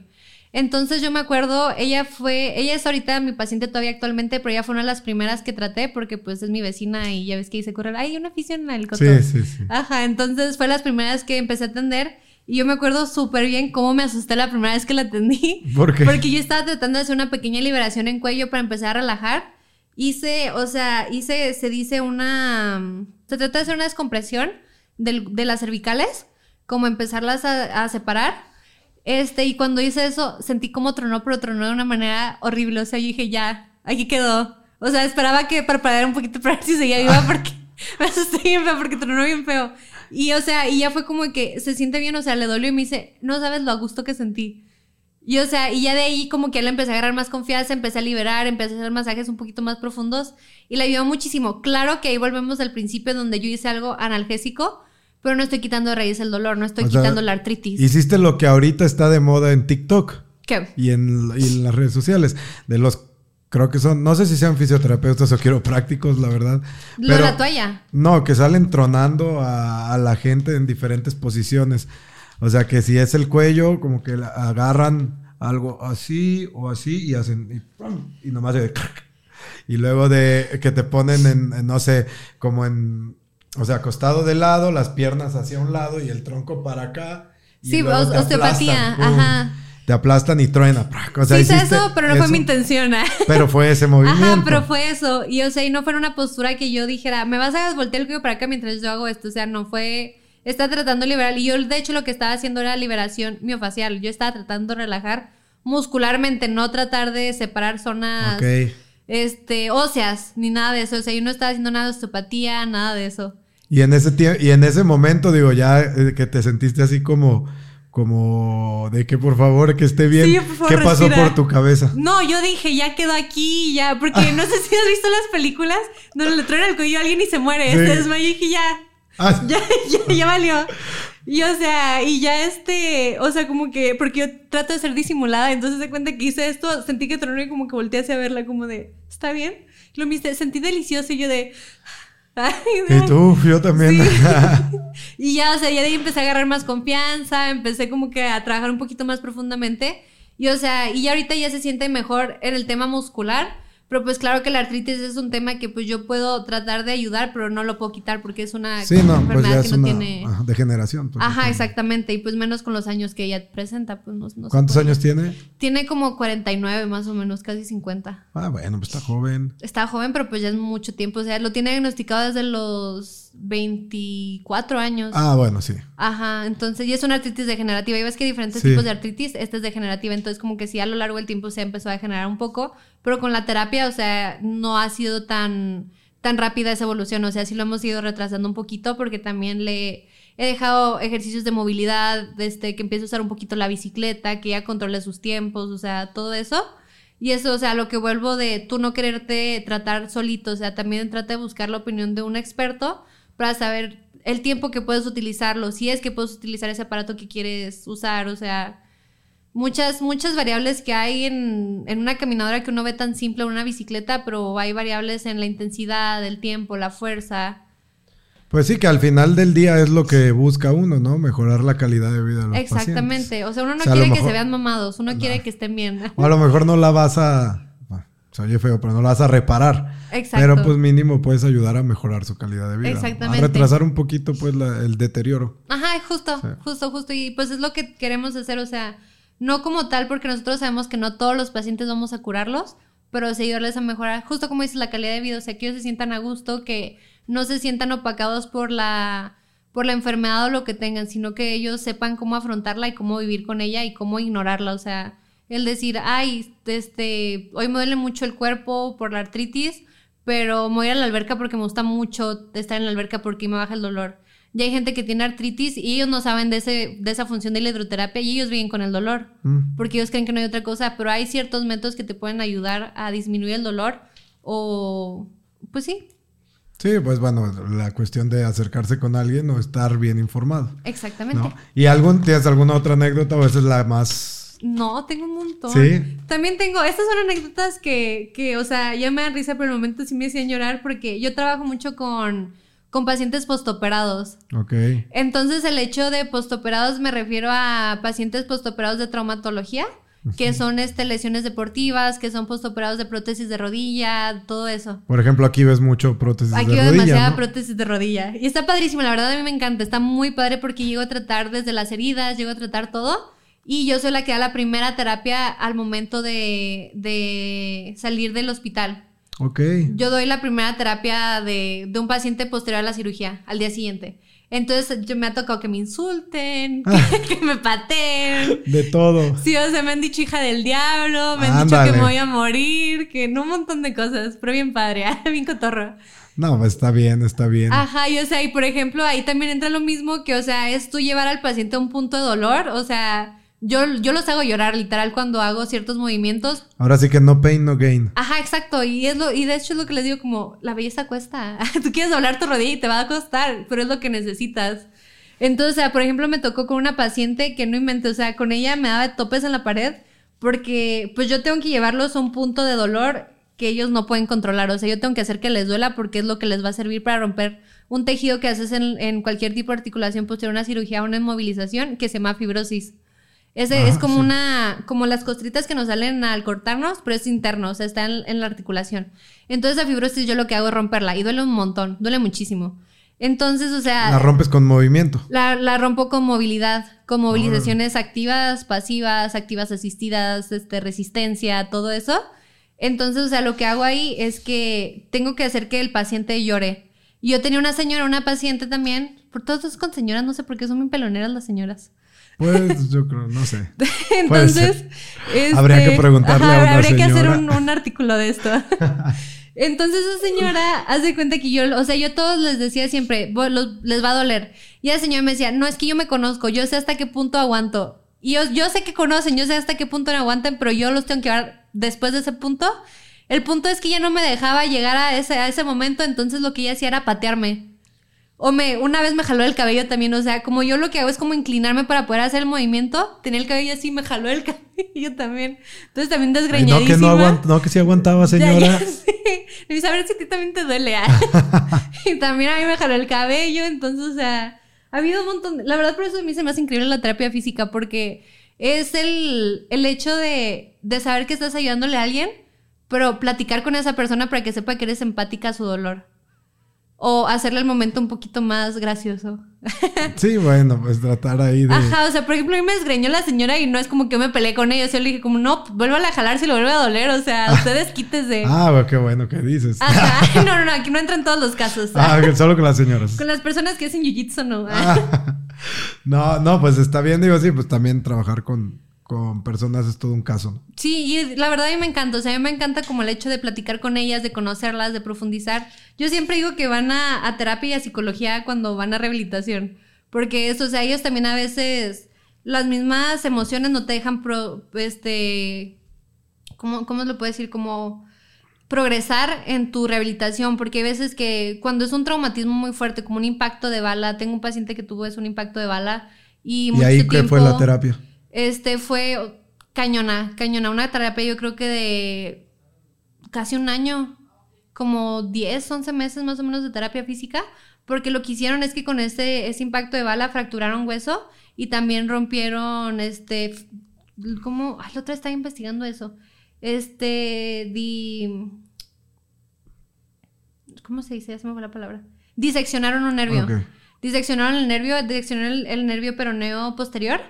B: Entonces yo me acuerdo, ella fue, ella es ahorita mi paciente todavía actualmente, pero ella fue una de las primeras que traté porque pues es mi vecina y ya ves que hice correr, hay una afición el cotón. Sí, sí, sí. Ajá, entonces fue las primeras que empecé a atender y yo me acuerdo súper bien cómo me asusté la primera vez que la atendí. ¿Por qué? Porque yo estaba tratando de hacer una pequeña liberación en cuello para empezar a relajar. Hice, o sea, hice, se dice una... Se trata de hacer una descompresión de las cervicales, como empezarlas a, separar. Este, y cuando hice eso, sentí como tronó, pero tronó de una manera horrible. O sea, yo dije, ya, aquí quedó. O sea, esperaba que parpadeara un poquito para ver si seguía viva porque me asusté bien feo, porque tronó bien feo. Y o sea, y ya fue como que se siente bien, o sea, le dolió y me dice, no sabes lo a gusto que sentí. Y o sea, y ya de ahí como que le empecé a agarrar más confianza, empecé a liberar, empecé a hacer masajes un poquito más profundos y le ayudó muchísimo. Claro que ahí volvemos al principio donde yo hice algo analgésico, pero no estoy quitando de raíz el dolor, no estoy quitando la artritis.
A: Hiciste lo que ahorita está de moda en TikTok. ¿Qué? Y en, y en las redes sociales, de los Creo que son, no sé si sean fisioterapeutas o quiroprácticos, la verdad.
B: Lo de la toalla.
A: No, que salen tronando a, la gente en diferentes posiciones. O sea, que si es el cuello, como que agarran algo así o así y hacen, y, nomás de... Y luego de que te ponen en, no sé, como en, o sea, acostado de lado, las piernas hacia un lado y el tronco para acá.
B: sí, osteopatía, ajá
A: te aplastan y truena.
B: O sea, sí, eso, pero no fue mi intención. ¿eh?
A: Pero fue ese movimiento. Ajá,
B: pero fue eso. Y o sea, y no fue una postura que yo dijera, me vas a voltear el cuello para acá mientras yo hago esto. O sea, no fue. Está tratando de liberar. Y yo, de hecho, lo que estaba haciendo era liberación miofacial. Yo estaba tratando de relajar muscularmente, no tratar de separar zonas este, óseas, ni nada de eso. O sea, yo no estaba haciendo nada de osteopatía, nada de eso.
A: Y en ese y en ese momento, digo, ya eh, que te sentiste así como como de que por favor que esté bien. ¿Qué pasó por tu cabeza?
B: No, yo dije, ya quedó aquí, ya, porque no sé si has visto las películas donde le traen el cuello a alguien y se muere, se desmaya y dije, ya, ah. ya, ya, ya valió. Y o sea, y ya este, o sea, como que, porque yo trato de ser disimulada, entonces se cuenta que hice esto, sentí que tronó y como que volteé hacia verla como de, ¿está bien? Lo viste, sentí delicioso y yo de,
A: y tú, yo también.
B: y ya, o sea, ya de ahí empecé a agarrar más confianza, empecé como que a trabajar un poquito más profundamente. Y o sea, y ya ahorita ya se siente mejor en el tema muscular. Pero pues claro que la artritis es un tema que pues yo puedo tratar de ayudar, pero no lo puedo quitar porque es una
A: sí, no, pues ya es una tiene... degeneración.
B: Pues, ajá, exactamente. Y pues menos con los años que ella presenta. Pues, no,
A: ¿Cuántos años tiene?
B: Tiene como 49 más o menos, casi 50.
A: Ah, bueno, pues está joven.
B: Está joven, pero pues ya es mucho tiempo. O sea, lo tiene diagnosticado desde los 24 años.
A: Ah, bueno, sí.
B: Ajá, entonces, y es una artritis degenerativa. Y ves que hay diferentes tipos de artritis, esta es degenerativa, entonces como que sí a lo largo del tiempo se empezó a degenerar un poco, pero con la terapia, o sea, no ha sido tan, tan rápida esa evolución, o sea, sí lo hemos ido retrasando un poquito porque también le he dejado ejercicios de movilidad, desde que empiece a usar un poquito la bicicleta, que ya controle sus tiempos, o sea, todo eso. Y eso, o sea, lo que vuelvo de tú no quererte tratar solito, o sea, también trata de buscar la opinión de un experto para saber el tiempo que puedes utilizarlo, si es que puedes utilizar ese aparato que quieres usar, o sea, muchas, muchas variables que hay en, en, una caminadora que uno ve tan simple, una bicicleta, pero hay variables en la intensidad, el tiempo, la fuerza.
A: Pues sí, que al final del día es lo que busca uno, ¿no? Mejorar la calidad de vida de los
B: Exactamente. O sea, uno no quiere que se vean mamados, uno quiere que estén bien.
A: O a lo mejor no la vas a... Oye feo, pero no la vas a reparar. Exacto. Pero pues mínimo puedes ayudar a mejorar su calidad de vida. Exactamente. A retrasar un poquito pues el deterioro.
B: Ajá, justo, justo, justo. Y pues es lo que queremos hacer, o sea no como tal, porque nosotros sabemos que no todos los pacientes vamos a curarlos, pero sí ayudarles a mejorar, justo como dices, la calidad de vida, o sea, que ellos se sientan a gusto, que no se sientan opacados por la, por la enfermedad o lo que tengan, sino que ellos sepan cómo afrontarla y cómo vivir con ella y cómo ignorarla, o sea, el decir, ay, este, hoy me duele mucho el cuerpo por la artritis, pero me voy a la alberca porque me gusta mucho estar en la alberca porque me baja el dolor. Ya hay gente que tiene artritis y ellos no saben de, ese, de esa función de la hidroterapia y ellos viven con el dolor, mm. porque ellos creen que no hay otra cosa, pero hay ciertos métodos que te pueden ayudar a disminuir el dolor o, pues sí.
A: Sí, pues bueno, la cuestión de acercarse con alguien o estar bien informado.
B: Exactamente.
A: ¿Y algún, tienes alguna otra anécdota o esa es la más...
B: No, tengo un montón. Sí. También tengo, estas son anécdotas que, que, o sea, ya me dan risa, pero en el momento sí me hacían llorar porque yo trabajo mucho con con pacientes postoperados.
A: Ok.
B: Entonces, el hecho de postoperados me refiero a pacientes postoperados de traumatología, que son este, lesiones deportivas, que son postoperados de prótesis de rodilla, todo eso.
A: Por ejemplo, aquí ves mucho prótesis
B: de
A: rodilla.
B: Aquí veo demasiada prótesis de rodilla. Y está padrísimo, la verdad a mí me encanta. Está muy padre porque llego a tratar desde las heridas, llego a tratar todo. Y yo soy la que da la primera terapia al momento de, de salir del hospital.
A: Ok.
B: Yo doy la primera terapia de, de, un paciente posterior a la cirugía, al día siguiente. Entonces yo me ha tocado que me insulten, que, me pateen.
A: De todo.
B: Sí, o sea, me han dicho hija del diablo, me han dicho que me voy a morir, que no un montón de cosas, pero bien padre, bien cotorro.
A: No, pues, está bien, está bien.
B: Ajá, y o sea, y por ejemplo, ahí también entra lo mismo que, o sea, es tú llevar al paciente a un punto de dolor, o sea, yo, yo los hago llorar literal cuando hago ciertos movimientos.
A: Ahora sí que no pain, no gain.
B: Ajá, exacto. Y es lo, y de hecho es lo que les digo como, la belleza cuesta. Tú quieres doblar tu rodilla y te va a costar, pero es lo que necesitas. Entonces, o sea, por ejemplo, me tocó con una paciente que no inventé, o sea, con ella me daba topes en la pared porque pues yo tengo que llevarlos a un punto de dolor que ellos no pueden controlar. O sea, yo tengo que hacer que les duela porque es lo que les va a servir para romper un tejido que haces en, en cualquier tipo de articulación posterior a una cirugía o una inmovilización que se llama fibrosis. Ese es como una, como las costritas que nos salen al cortarnos, pero es interno, o sea, está en, la articulación. Entonces la fibrosis yo lo que hago es romperla y duele un montón, duele muchísimo. Entonces, o sea...
A: La rompes con movimiento.
B: La, la rompo con movilidad, con movilizaciones activas, pasivas, activas asistidas, este, resistencia, todo eso. Entonces, o sea, lo que hago ahí es que tengo que hacer que el paciente llore. Yo tenía una señora, una paciente también, por todos es con señoras, no sé por qué son muy peloneras las señoras.
A: Pues yo creo, no sé.
B: Entonces,
A: habría que este, preguntarle a una
B: Habría que hacer un, artículo de esto. Entonces esa señora hace cuenta que yo, o sea, yo a todos les decía siempre, les va a doler. Y la señora me decía, no, es que yo me conozco, yo sé hasta qué punto aguanto. Y yo, yo sé que conocen, yo sé hasta qué punto no aguantan, pero yo los tengo que llevar después de ese punto. El punto es que ella no me dejaba llegar a ese, a ese momento, entonces lo que ella hacía era patearme. O me, una vez me jaló el cabello también, o sea, como yo lo que hago es como inclinarme para poder hacer el movimiento, tenía el cabello así, me jaló el cabello también. Entonces también desgreñadísima.
A: no, que no, que sí aguantaba, señora. Ya, sí.
B: Y a ver si a ti también te duele. ¿ah? y también a mí me jaló el cabello, entonces, o sea, ha habido un montón. La verdad, por eso a mí se me hace increíble la terapia física, porque es el, el hecho de, de saber que estás ayudándole a alguien, pero platicar con esa persona para que sepa que eres empática a su dolor o hacerle el momento un poquito más gracioso.
A: Sí, bueno, pues tratar ahí de...
B: Ajá, o sea, por ejemplo, a mí me desgreñó la señora y no es como que me peleé con ella, yo le dije como, no, vuélvala a jalar si lo vuelve a doler, o sea, ustedes quítese.
A: ah, qué bueno que dices.
B: Ajá, no, no, no, aquí no entran todos los casos.
A: Ah, solo con las señoras.
B: Con las personas que hacen jiu-jitsu, no.
A: Ah. no, no, pues está bien, digo, sí, pues también trabajar con, con personas es todo un caso.
B: Sí, y la verdad a mí me encanta, o sea, a mí me encanta como el hecho de platicar con ellas, de conocerlas, de profundizar. Yo siempre digo que van a, terapia y a psicología cuando van a rehabilitación, porque eso, o sea, ellos también a veces las mismas emociones no te dejan, pro, este, ¿cómo, ¿cómo lo puedo decir? Como progresar en tu rehabilitación, porque hay veces que cuando es un traumatismo muy fuerte, como un impacto de bala, tengo un paciente que tuvo eso, un impacto de bala, y,
A: ¿Y ahí qué fue la terapia?
B: Este fue Cañona, cañona. Una terapia yo creo que de casi un año, como 10, 11 meses más o menos de terapia física, porque lo que hicieron es que con ese, ese impacto de bala fracturaron hueso y también rompieron, este, ¿cómo? Ay, la otra estaba investigando eso. Este, di... ¿Cómo se dice? Ya se me fue la palabra. Diseccionaron un nervio. Diseccionaron el nervio, diseccionaron el, nervio peroneo posterior.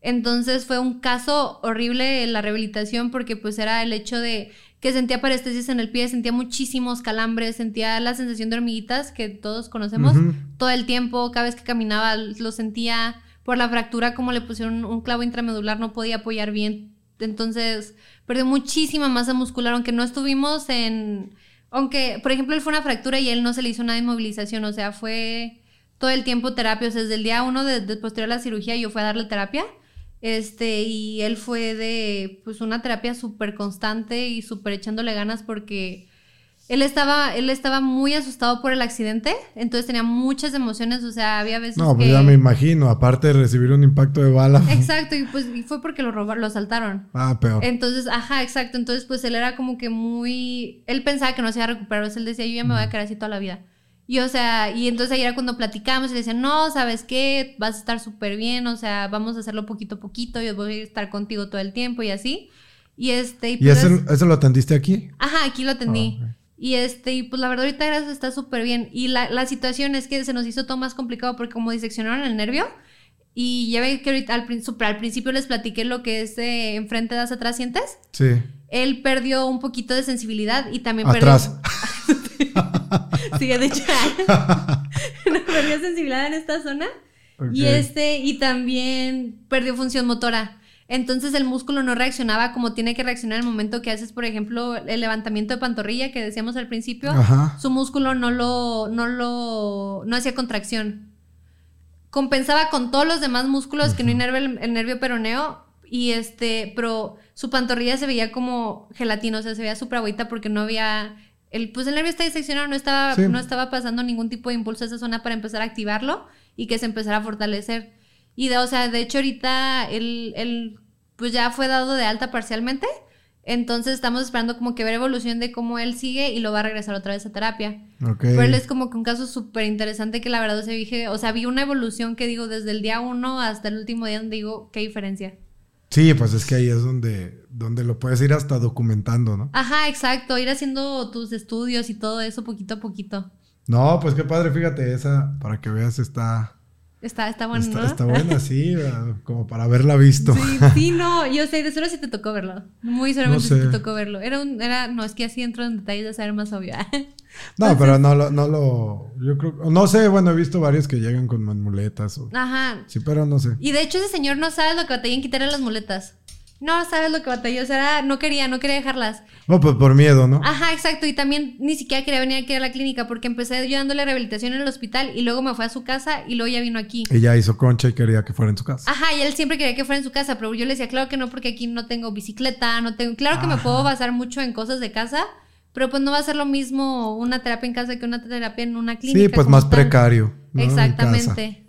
B: Entonces fue un caso horrible la rehabilitación porque pues era el hecho de que sentía parestesis en el pie, sentía muchísimos calambres, sentía la sensación de hormiguitas que todos conocemos todo el tiempo, cada vez que caminaba lo sentía por la fractura, como le pusieron un clavo intramedular, no podía apoyar bien. Entonces perdió muchísima masa muscular, aunque no estuvimos en aunque, por ejemplo, él fue una fractura y él no se le hizo una inmovilización, o sea, fue todo el tiempo terapia, o sea, desde el día uno de, de posterior a la cirugía yo fui a darle terapia, este, y él fue de, pues, una terapia súper constante y súper echándole ganas porque él estaba, él estaba muy asustado por el accidente, entonces tenía muchas emociones, o sea, había veces
A: No, pues ya me imagino, aparte de recibir un impacto de bala.
B: Exacto, y pues y fue porque lo robaron, lo asaltaron.
A: Ah, peor.
B: Entonces, ajá, exacto, entonces pues él era como que muy... Él pensaba que no se iba a recuperar, o sea, él decía, yo ya me voy a quedar así toda la vida. Y o sea, y entonces ahí era cuando platicamos y le decían, no, ¿sabes qué? Vas a estar súper bien, o sea, vamos a hacerlo poquito a poquito, yo voy a estar contigo todo el tiempo y así. Y este...
A: ¿Y, pues, eso, lo atendiste aquí?
B: Ajá, aquí lo atendí. Ah, y este, y pues la verdad ahorita gracias está súper bien. Y la, la, situación es que se nos hizo todo más complicado porque como diseccionaron el nervio, y ya ve que ahorita al, al principio les platiqué lo que es de enfrente de las atrás sientes.
A: Sí.
B: Él perdió un poquito de sensibilidad y también
A: Atrás.
B: perdió. Sí, de hecho. perdió sensibilidad en esta zona. Y este, y también perdió función motora. Entonces el músculo no reaccionaba como tiene que reaccionar en el momento que haces, por ejemplo, el levantamiento de pantorrilla que decíamos al principio. Su músculo no lo, no lo, no hacía contracción. Compensaba con todos los demás músculos que no inerva el, nervio peroneo y este, pero su pantorrilla se veía como gelatina, o sea, se veía súper agüita porque no había el, pues el nervio está diseccionado, no estaba, no estaba pasando ningún tipo de impulso a esa zona para empezar a activarlo y que se empezara a fortalecer. Y de, o sea, de hecho ahorita él, pues ya fue dado de alta parcialmente. Entonces estamos esperando como que ver evolución de cómo él sigue y lo va a regresar otra vez a terapia. Pero él es como que un caso súper interesante que la verdad se dije, o sea, vi una evolución que digo desde el día uno hasta el último día donde digo, ¿qué diferencia?
A: Sí, pues es que ahí es donde, donde lo puedes ir hasta documentando, ¿no?
B: Ajá, exacto, ir haciendo tus estudios y todo eso poquito a poquito.
A: No, pues qué padre, fíjate, esa, para que veas, está,
B: Está, está bueno,
A: está, ¿no? Está buena, sí, como para haberla visto.
B: Sí, sí, no, yo sé, de seguro sí te tocó verlo. Muy seguramente sí te tocó verlo. Era un, era, no, es que así entro en detalles de ser más obvio.
A: no, pero no lo, no lo, yo creo, no sé, bueno, he visto varios que llegan con muletas. O,
B: Ajá.
A: Sí, pero no sé.
B: Y de hecho ese señor no sabe lo que batalla en quitarle las muletas. No, sabes lo que batalló, o sea, no quería, no quería dejarlas.
A: No, pues por miedo, ¿no?
B: Ajá, exacto, y también ni siquiera quería venir aquí a la clínica porque empecé yo dándole rehabilitación en el hospital y luego me fue a su casa y luego ya vino aquí.
A: Ella hizo concha y quería que fuera en su casa.
B: Ajá, y él siempre quería que fuera en su casa, pero yo le decía, claro que no, porque aquí no tengo bicicleta, no tengo... Claro que me puedo basar mucho en cosas de casa, pero pues no va a ser lo mismo una terapia en casa que una terapia en una clínica.
A: Sí, pues más precario.
B: Exactamente.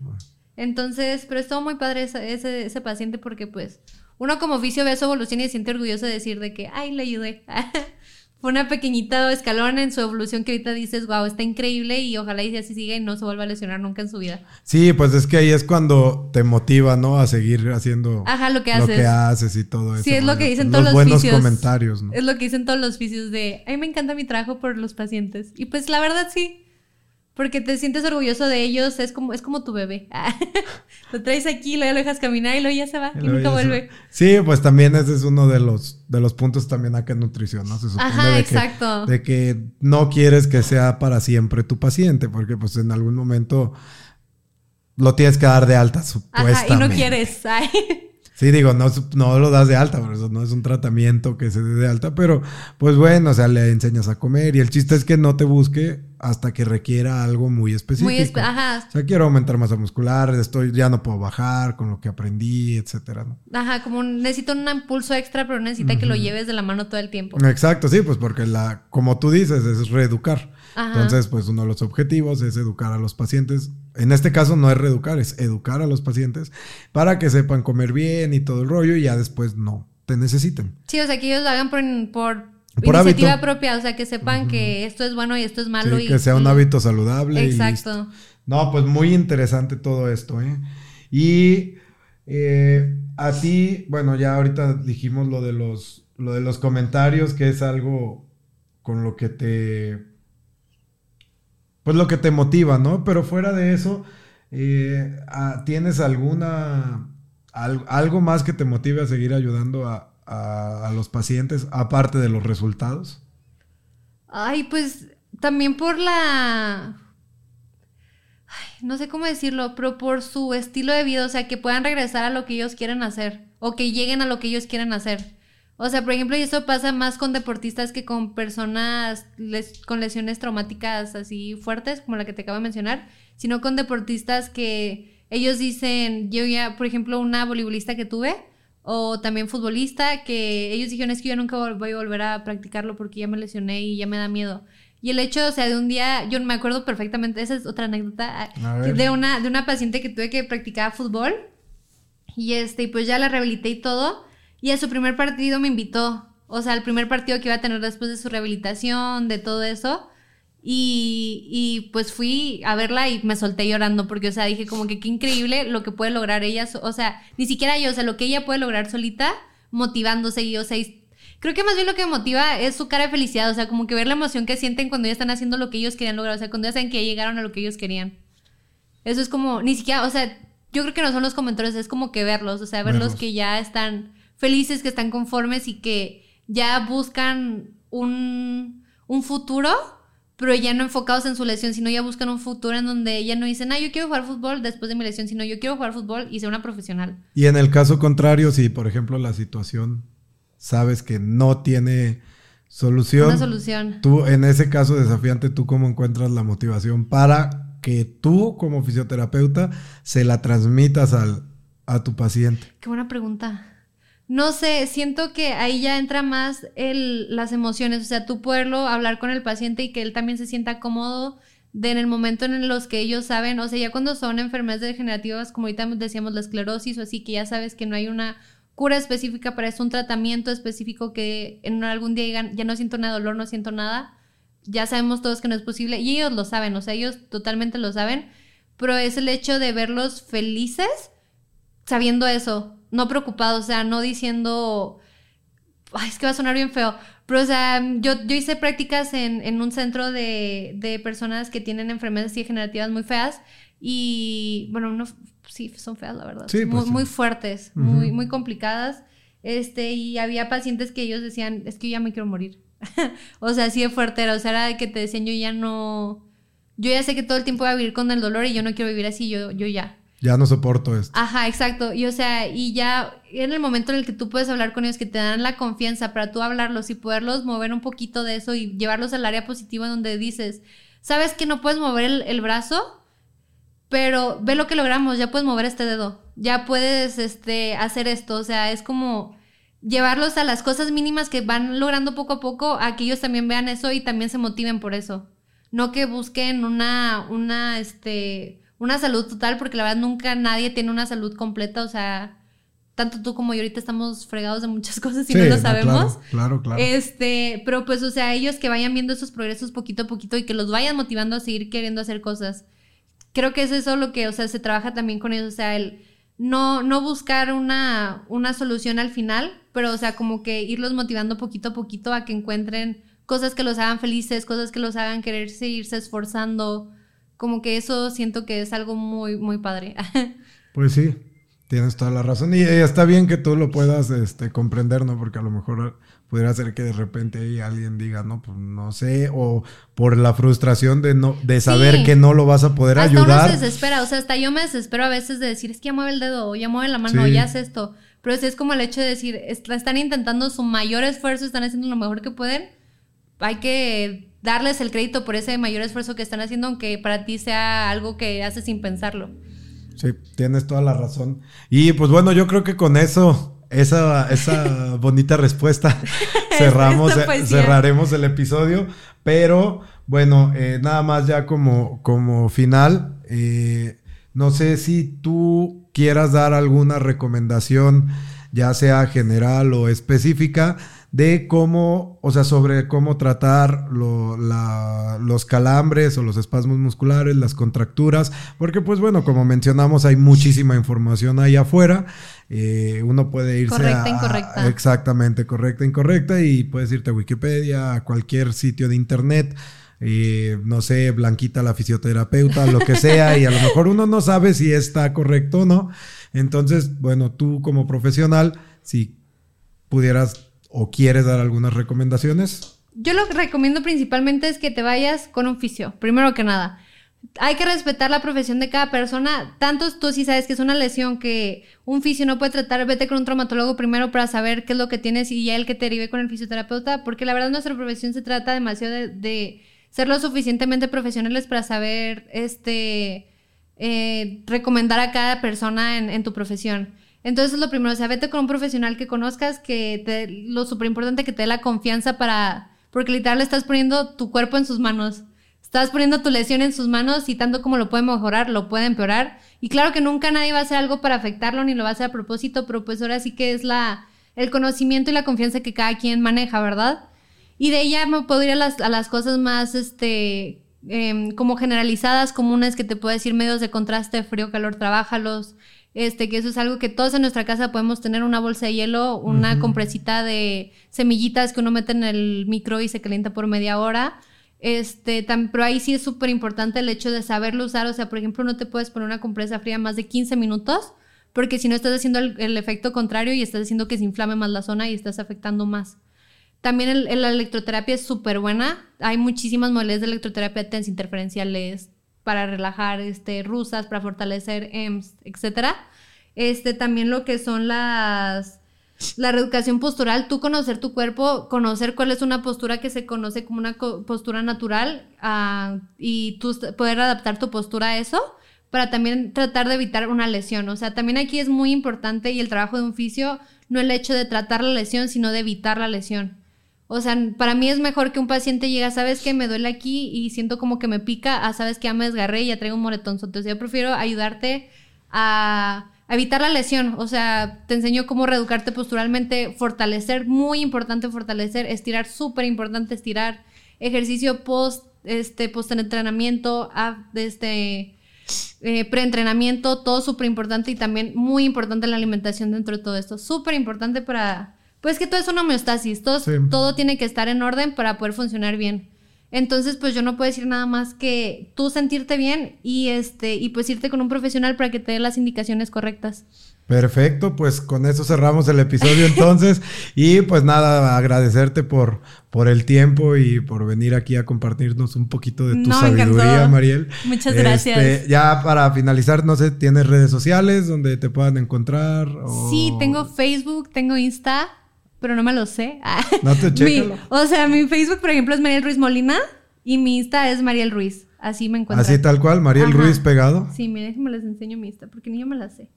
B: Entonces, pero estuvo muy padre ese, ese, ese paciente porque pues uno como oficio ve su evolución y se siente orgulloso de decir de que, ay, le ayudé. Fue una pequeñita escalón en su evolución que ahorita dices, wow, está increíble y ojalá y así siga y no se vuelva a lesionar nunca en su vida.
A: Sí, pues es que ahí es cuando te motiva, ¿no? A seguir haciendo
B: Ajá, lo que haces.
A: Lo que haces y todo eso.
B: Sí, es lo que dicen todos los,
A: buenos comentarios, ¿no?
B: Es lo que dicen todos los oficios de, a mí me encanta mi trabajo por los pacientes. Y pues la verdad sí. Porque te sientes orgulloso de ellos, es como, es como tu bebé. lo traes aquí, luego lo dejas caminar y luego ya se va y, nunca vuelve.
A: Sí, pues también ese es uno de los, de los puntos también acá en nutrición, ¿no? Se supone
B: Ajá,
A: de
B: exacto.
A: Que, de que no quieres que sea para siempre tu paciente, porque pues en algún momento lo tienes que dar de alta, supuestamente.
B: Ajá, y no quieres.
A: Sí, digo, no, no lo das de alta, por eso no es un tratamiento que se dé de alta, pero pues bueno, o sea, le enseñas a comer y el chiste es que no te busque hasta que requiera algo muy específico. Muy
B: ajá.
A: O sea, quiero aumentar masa muscular, estoy, ya no puedo bajar con lo que aprendí, etcétera, ¿no?
B: Ajá, como necesito un impulso extra, pero necesita que lo lleves de la mano todo el tiempo.
A: Exacto, sí, pues porque la, como tú dices, es reeducar. Entonces, pues uno de los objetivos es educar a los pacientes. En este caso no es reeducar, es educar a los pacientes para que sepan comer bien y todo el rollo y ya después no te necesiten.
B: Sí, o sea, que ellos lo hagan por, por, iniciativa propia, o sea, que sepan que esto es bueno y esto es malo.
A: y, que sea un hábito saludable. Exacto. no, pues muy interesante todo esto, ¿eh? Y eh, a ti, bueno, ya ahorita dijimos lo de los, lo de los comentarios, que es algo con lo que te, pues lo que te motiva, ¿no? Pero fuera de eso, eh, ¿tienes alguna algo más que te motive a seguir ayudando a, los pacientes, aparte de los resultados?
B: Ay, pues también por la... no sé cómo decirlo, pero por su estilo de vida, o sea, que puedan regresar a lo que ellos quieren hacer o que lleguen a lo que ellos quieren hacer. O sea, por ejemplo, y eso pasa más con deportistas que con personas con lesiones traumáticas así fuertes, como la que te acabo de mencionar, sino con deportistas que ellos dicen, yo ya, por ejemplo, una voleibolista que tuve, o también futbolista, que ellos dijeron, es que yo nunca voy a volver a practicarlo porque ya me lesioné y ya me da miedo. Y el hecho, o sea, de un día, yo me acuerdo perfectamente, esa es otra anécdota, de una, de una paciente que tuve que practicar fútbol, y este, y pues ya la rehabilité y todo, y a su primer partido me invitó, o sea, el primer partido que iba a tener después de su rehabilitación, de todo eso, y, y, pues fui a verla y me solté llorando porque, o sea, dije como que qué increíble lo que puede lograr ella, o sea, ni siquiera yo, o sea, lo que ella puede lograr solita, motivándose y, o sea, creo que más bien lo que me motiva es su cara de felicidad, o sea, como que ver la emoción que sienten cuando ya están haciendo lo que ellos querían lograr, o sea, cuando ya saben que llegaron a lo que ellos querían. Eso es como, ni siquiera, o sea, yo creo que no son los comentarios, es como que verlos, o sea, verlos. que ya están felices, que están conformes y que ya buscan un, un futuro pero ya no enfocados en su lesión, sino ya buscan un futuro en donde ya no dicen, ah, yo quiero jugar fútbol después de mi lesión, sino yo quiero jugar fútbol y ser una profesional.
A: Y en el caso contrario, si por ejemplo la situación sabes que no tiene solución.
B: Una solución.
A: Tú, en ese caso desafiante, ¿tú cómo encuentras la motivación para que tú como fisioterapeuta se la transmitas al, a tu paciente?
B: Qué buena pregunta. No sé, siento que ahí ya entra más el, las emociones, o sea, tú poderlo hablar con el paciente y que él también se sienta cómodo de en el momento en los que ellos saben, o sea, ya cuando son enfermedades degenerativas, como ahorita decíamos la esclerosis o así, que ya sabes que no hay una cura específica para eso, un tratamiento específico que en algún día digan, ya no siento nada dolor, no siento nada, ya sabemos todos que no es posible y ellos lo saben, o sea, ellos totalmente lo saben, pero es el hecho de verlos felices sabiendo eso, no preocupado, o sea, no diciendo, Ay, es que va a sonar bien feo, pero o sea, yo, yo hice prácticas en, un centro de, personas que tienen enfermedades degenerativas muy feas y, bueno, no, sí, son feas, la verdad, pues muy, muy, fuertes, muy, muy complicadas, este, y había pacientes que ellos decían, es que yo ya me quiero morir. o sea, así de fuerte era, o sea, era de que te decían, yo ya no, yo ya sé que todo el tiempo voy a vivir con el dolor y yo no quiero vivir así, yo, yo ya.
A: Ya no soporto esto.
B: Ajá, exacto. Y o sea, y ya en el momento en el que tú puedes hablar con ellos, que te dan la confianza para tú hablarlos y poderlos mover un poquito de eso y llevarlos al área positiva donde dices, sabes que no puedes mover el, brazo, pero ve lo que logramos, ya puedes mover este dedo, ya puedes este, hacer esto. O sea, es como llevarlos a las cosas mínimas que van logrando poco a poco, a que ellos también vean eso y también se motiven por eso. No que busquen una, una, este, una salud total, porque la verdad nunca nadie tiene una salud completa, o sea, tanto tú como yo ahorita estamos fregados de muchas cosas y no lo sabemos.
A: Claro, claro,
B: Este, pero pues, o sea, ellos que vayan viendo esos progresos poquito a poquito y que los vayan motivando a seguir queriendo hacer cosas. Creo que es eso lo que, o sea, se trabaja también con ellos, o sea, el no, no buscar una, una solución al final, pero, o sea, como que irlos motivando poquito a poquito a que encuentren cosas que los hagan felices, cosas que los hagan querer seguirse esforzando, como que eso siento que es algo muy, muy padre.
A: Pues sí, tienes toda la razón. Y está bien que tú lo puedas este, comprender, ¿no? Porque a lo mejor pudiera ser que de repente ahí alguien diga, no, pues no sé, o por la frustración de no, de saber que no lo vas a poder
B: hasta
A: ayudar.
B: Uno se desespera, o sea, hasta yo me desespero a veces de decir, es que ya mueve el dedo, o ya mueve la mano, o ya hace esto. Pero es, es como el hecho de decir, están intentando su mayor esfuerzo, están haciendo lo mejor que pueden. Hay que darles el crédito por ese mayor esfuerzo que están haciendo, aunque para ti sea algo que haces sin pensarlo.
A: Sí, tienes toda la razón. Y pues bueno, yo creo que con eso, esa, esa bonita respuesta, cerramos, cerraremos el episodio. Pero bueno, eh, nada más ya como, como final, eh, no sé si tú quieras dar alguna recomendación ya sea general o específica, de cómo, o sea, sobre cómo tratar los calambres o los espasmos musculares, las contracturas, porque pues bueno, como mencionamos, hay muchísima información ahí afuera. Eh, uno puede irse
B: correcta, incorrecta.
A: Exactamente, correcta, incorrecta, y puedes irte a Wikipedia, a cualquier sitio de internet. Eh, no sé, Blanquita la fisioterapeuta, lo que sea, y a lo mejor uno no sabe si está correcto o no. Entonces, bueno, tú como profesional, si pudieras o quieres dar algunas recomendaciones?
B: Yo lo que recomiendo principalmente es que te vayas con un fisio, primero que nada. Hay que respetar la profesión de cada persona. Tanto tú si sabes que es una lesión que un fisio no puede tratar, vete con un traumatólogo primero para saber qué es lo que tienes y ya el que te derive con el fisioterapeuta, porque la verdad nuestra profesión se trata demasiado de, ser lo suficientemente profesionales para saber este eh, recomendar a cada persona en, en tu profesión. Entonces, lo primero, o sea, vete con un profesional que conozcas, que te, lo súper importante que te dé la confianza para, porque literal estás poniendo tu cuerpo en sus manos. Estás poniendo tu lesión en sus manos y tanto como lo puede mejorar, lo puede empeorar. Y claro que nunca nadie va a hacer algo para afectarlo ni lo va a hacer a propósito, pero pues ahora sí que es la, el conocimiento y la confianza que cada quien maneja, ¿verdad? Y de ella me puedo ir a las, las cosas más, este, em, como generalizadas, comunes que te puedo decir, medios de contraste, frío, calor, trabajalos este, que eso es algo que todos en nuestra casa podemos tener una bolsa de hielo, una compresita de semillitas que uno mete en el micro y se calienta por media hora. Este, pero ahí sí es súper importante el hecho de saberlo usar. O sea, por ejemplo, no te puedes poner una compresa fría más de 15 minutos, porque si no estás haciendo el, efecto contrario y estás haciendo que se inflame más la zona y estás afectando más. También la electroterapia es súper buena. Hay muchísimas modalidades de electroterapia, tens interferenciales, para relajar, este, rusas, para fortalecer EMS, etcétera. Este, también lo que son las, la reeducación postural, tú conocer tu cuerpo, conocer cuál es una postura que se conoce como una postura natural uh, y tú poder adaptar tu postura a eso para también tratar de evitar una lesión. O sea, también aquí es muy importante y el trabajo de un fisio, no el hecho de tratar la lesión, sino de evitar la lesión. O sea, para mí es mejor que un paciente llegue, sabes que me duele aquí y siento como que me pica, a sabes que ya me desgarré y ya traigo un moretón. Entonces yo prefiero ayudarte a, evitar la lesión. O sea, te enseño cómo reeducarte posturalmente, fortalecer, muy importante fortalecer, estirar, súper importante estirar, ejercicio post, este, post entrenamiento, este, eh, preentrenamiento, todo súper importante y también muy importante la alimentación dentro de todo esto. Súper importante para pues que todo es una homeostasis, todo, todo tiene que estar en orden para poder funcionar bien. Entonces, pues yo no puedo decir nada más que tú sentirte bien y este y pues irte con un profesional para que te dé las indicaciones correctas.
A: Perfecto, pues con eso cerramos el episodio entonces y pues nada, agradecerte por por el tiempo y por venir aquí a compartirnos un poquito de tu sabiduría, Mariel.
B: Muchas gracias. Este,
A: ya para finalizar, no sé, ¿tienes redes sociales donde te puedan encontrar?
B: Sí, tengo Facebook, tengo Insta pero no me lo sé.
A: No te chécalo.
B: O sea, mi Facebook, por ejemplo, es Mariel Ruiz Molina y mi Insta es Mariel Ruiz. Así me encuentro.
A: Así tal cual, Mariel Ruiz pegado.
B: Sí, miren, déjenme les enseño mi Insta, porque ni yo me la sé.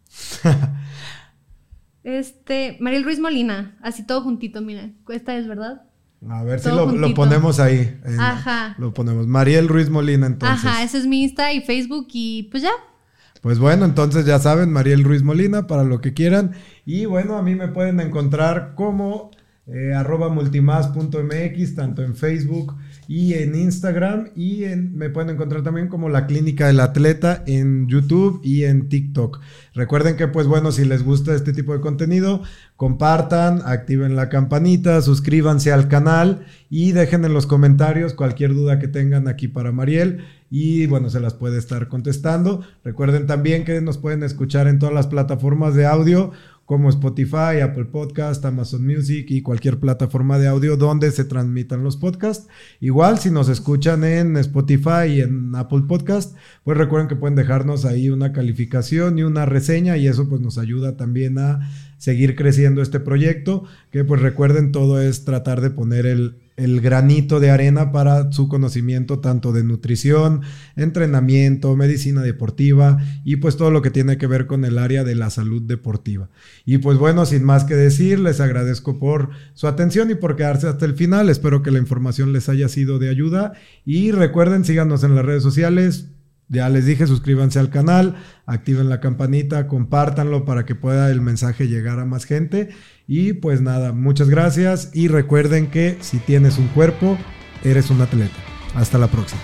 B: este, Mariel Ruiz Molina, así todo juntito, miren. Esta es, ¿verdad?
A: A ver si lo, ponemos ahí. Ajá. Lo ponemos. Mariel Ruiz Molina, entonces.
B: Ajá, ese es mi Insta y Facebook y pues ya.
A: Pues bueno, entonces ya saben, Mariel Ruiz Molina, para lo que quieran. Y bueno, a mí me pueden encontrar como eh, arroba multimas.mx, tanto en Facebook y en Instagram. Y me pueden encontrar también como la Clínica del Atleta en YouTube y en TikTok. Recuerden que, pues bueno, si les gusta este tipo de contenido, compartan, activen la campanita, suscríbanse al canal y dejen en los comentarios cualquier duda que tengan aquí para Mariel y bueno, se las puede estar contestando. Recuerden también que nos pueden escuchar en todas las plataformas de audio como Spotify, Apple Podcast, Amazon Music y cualquier plataforma de audio donde se transmitan los podcasts. Igual, si nos escuchan en Spotify y en Apple Podcast, pues recuerden que pueden dejarnos ahí una calificación y una reseña y eso pues nos ayuda también a seguir creciendo este proyecto, que pues recuerden todo es tratar de poner el, el granito de arena para su conocimiento tanto de nutrición, entrenamiento, medicina deportiva y pues todo lo que tiene que ver con el área de la salud deportiva. Y pues bueno, sin más que decir, les agradezco por su atención y por quedarse hasta el final. Espero que la información les haya sido de ayuda y recuerden, síganos en las redes sociales, ya les dije, suscríbanse al canal, activen la campanita, compártanlo para que pueda el mensaje llegar a más gente. Y pues nada, muchas gracias y recuerden que si tienes un cuerpo, eres un atleta. Hasta la próxima.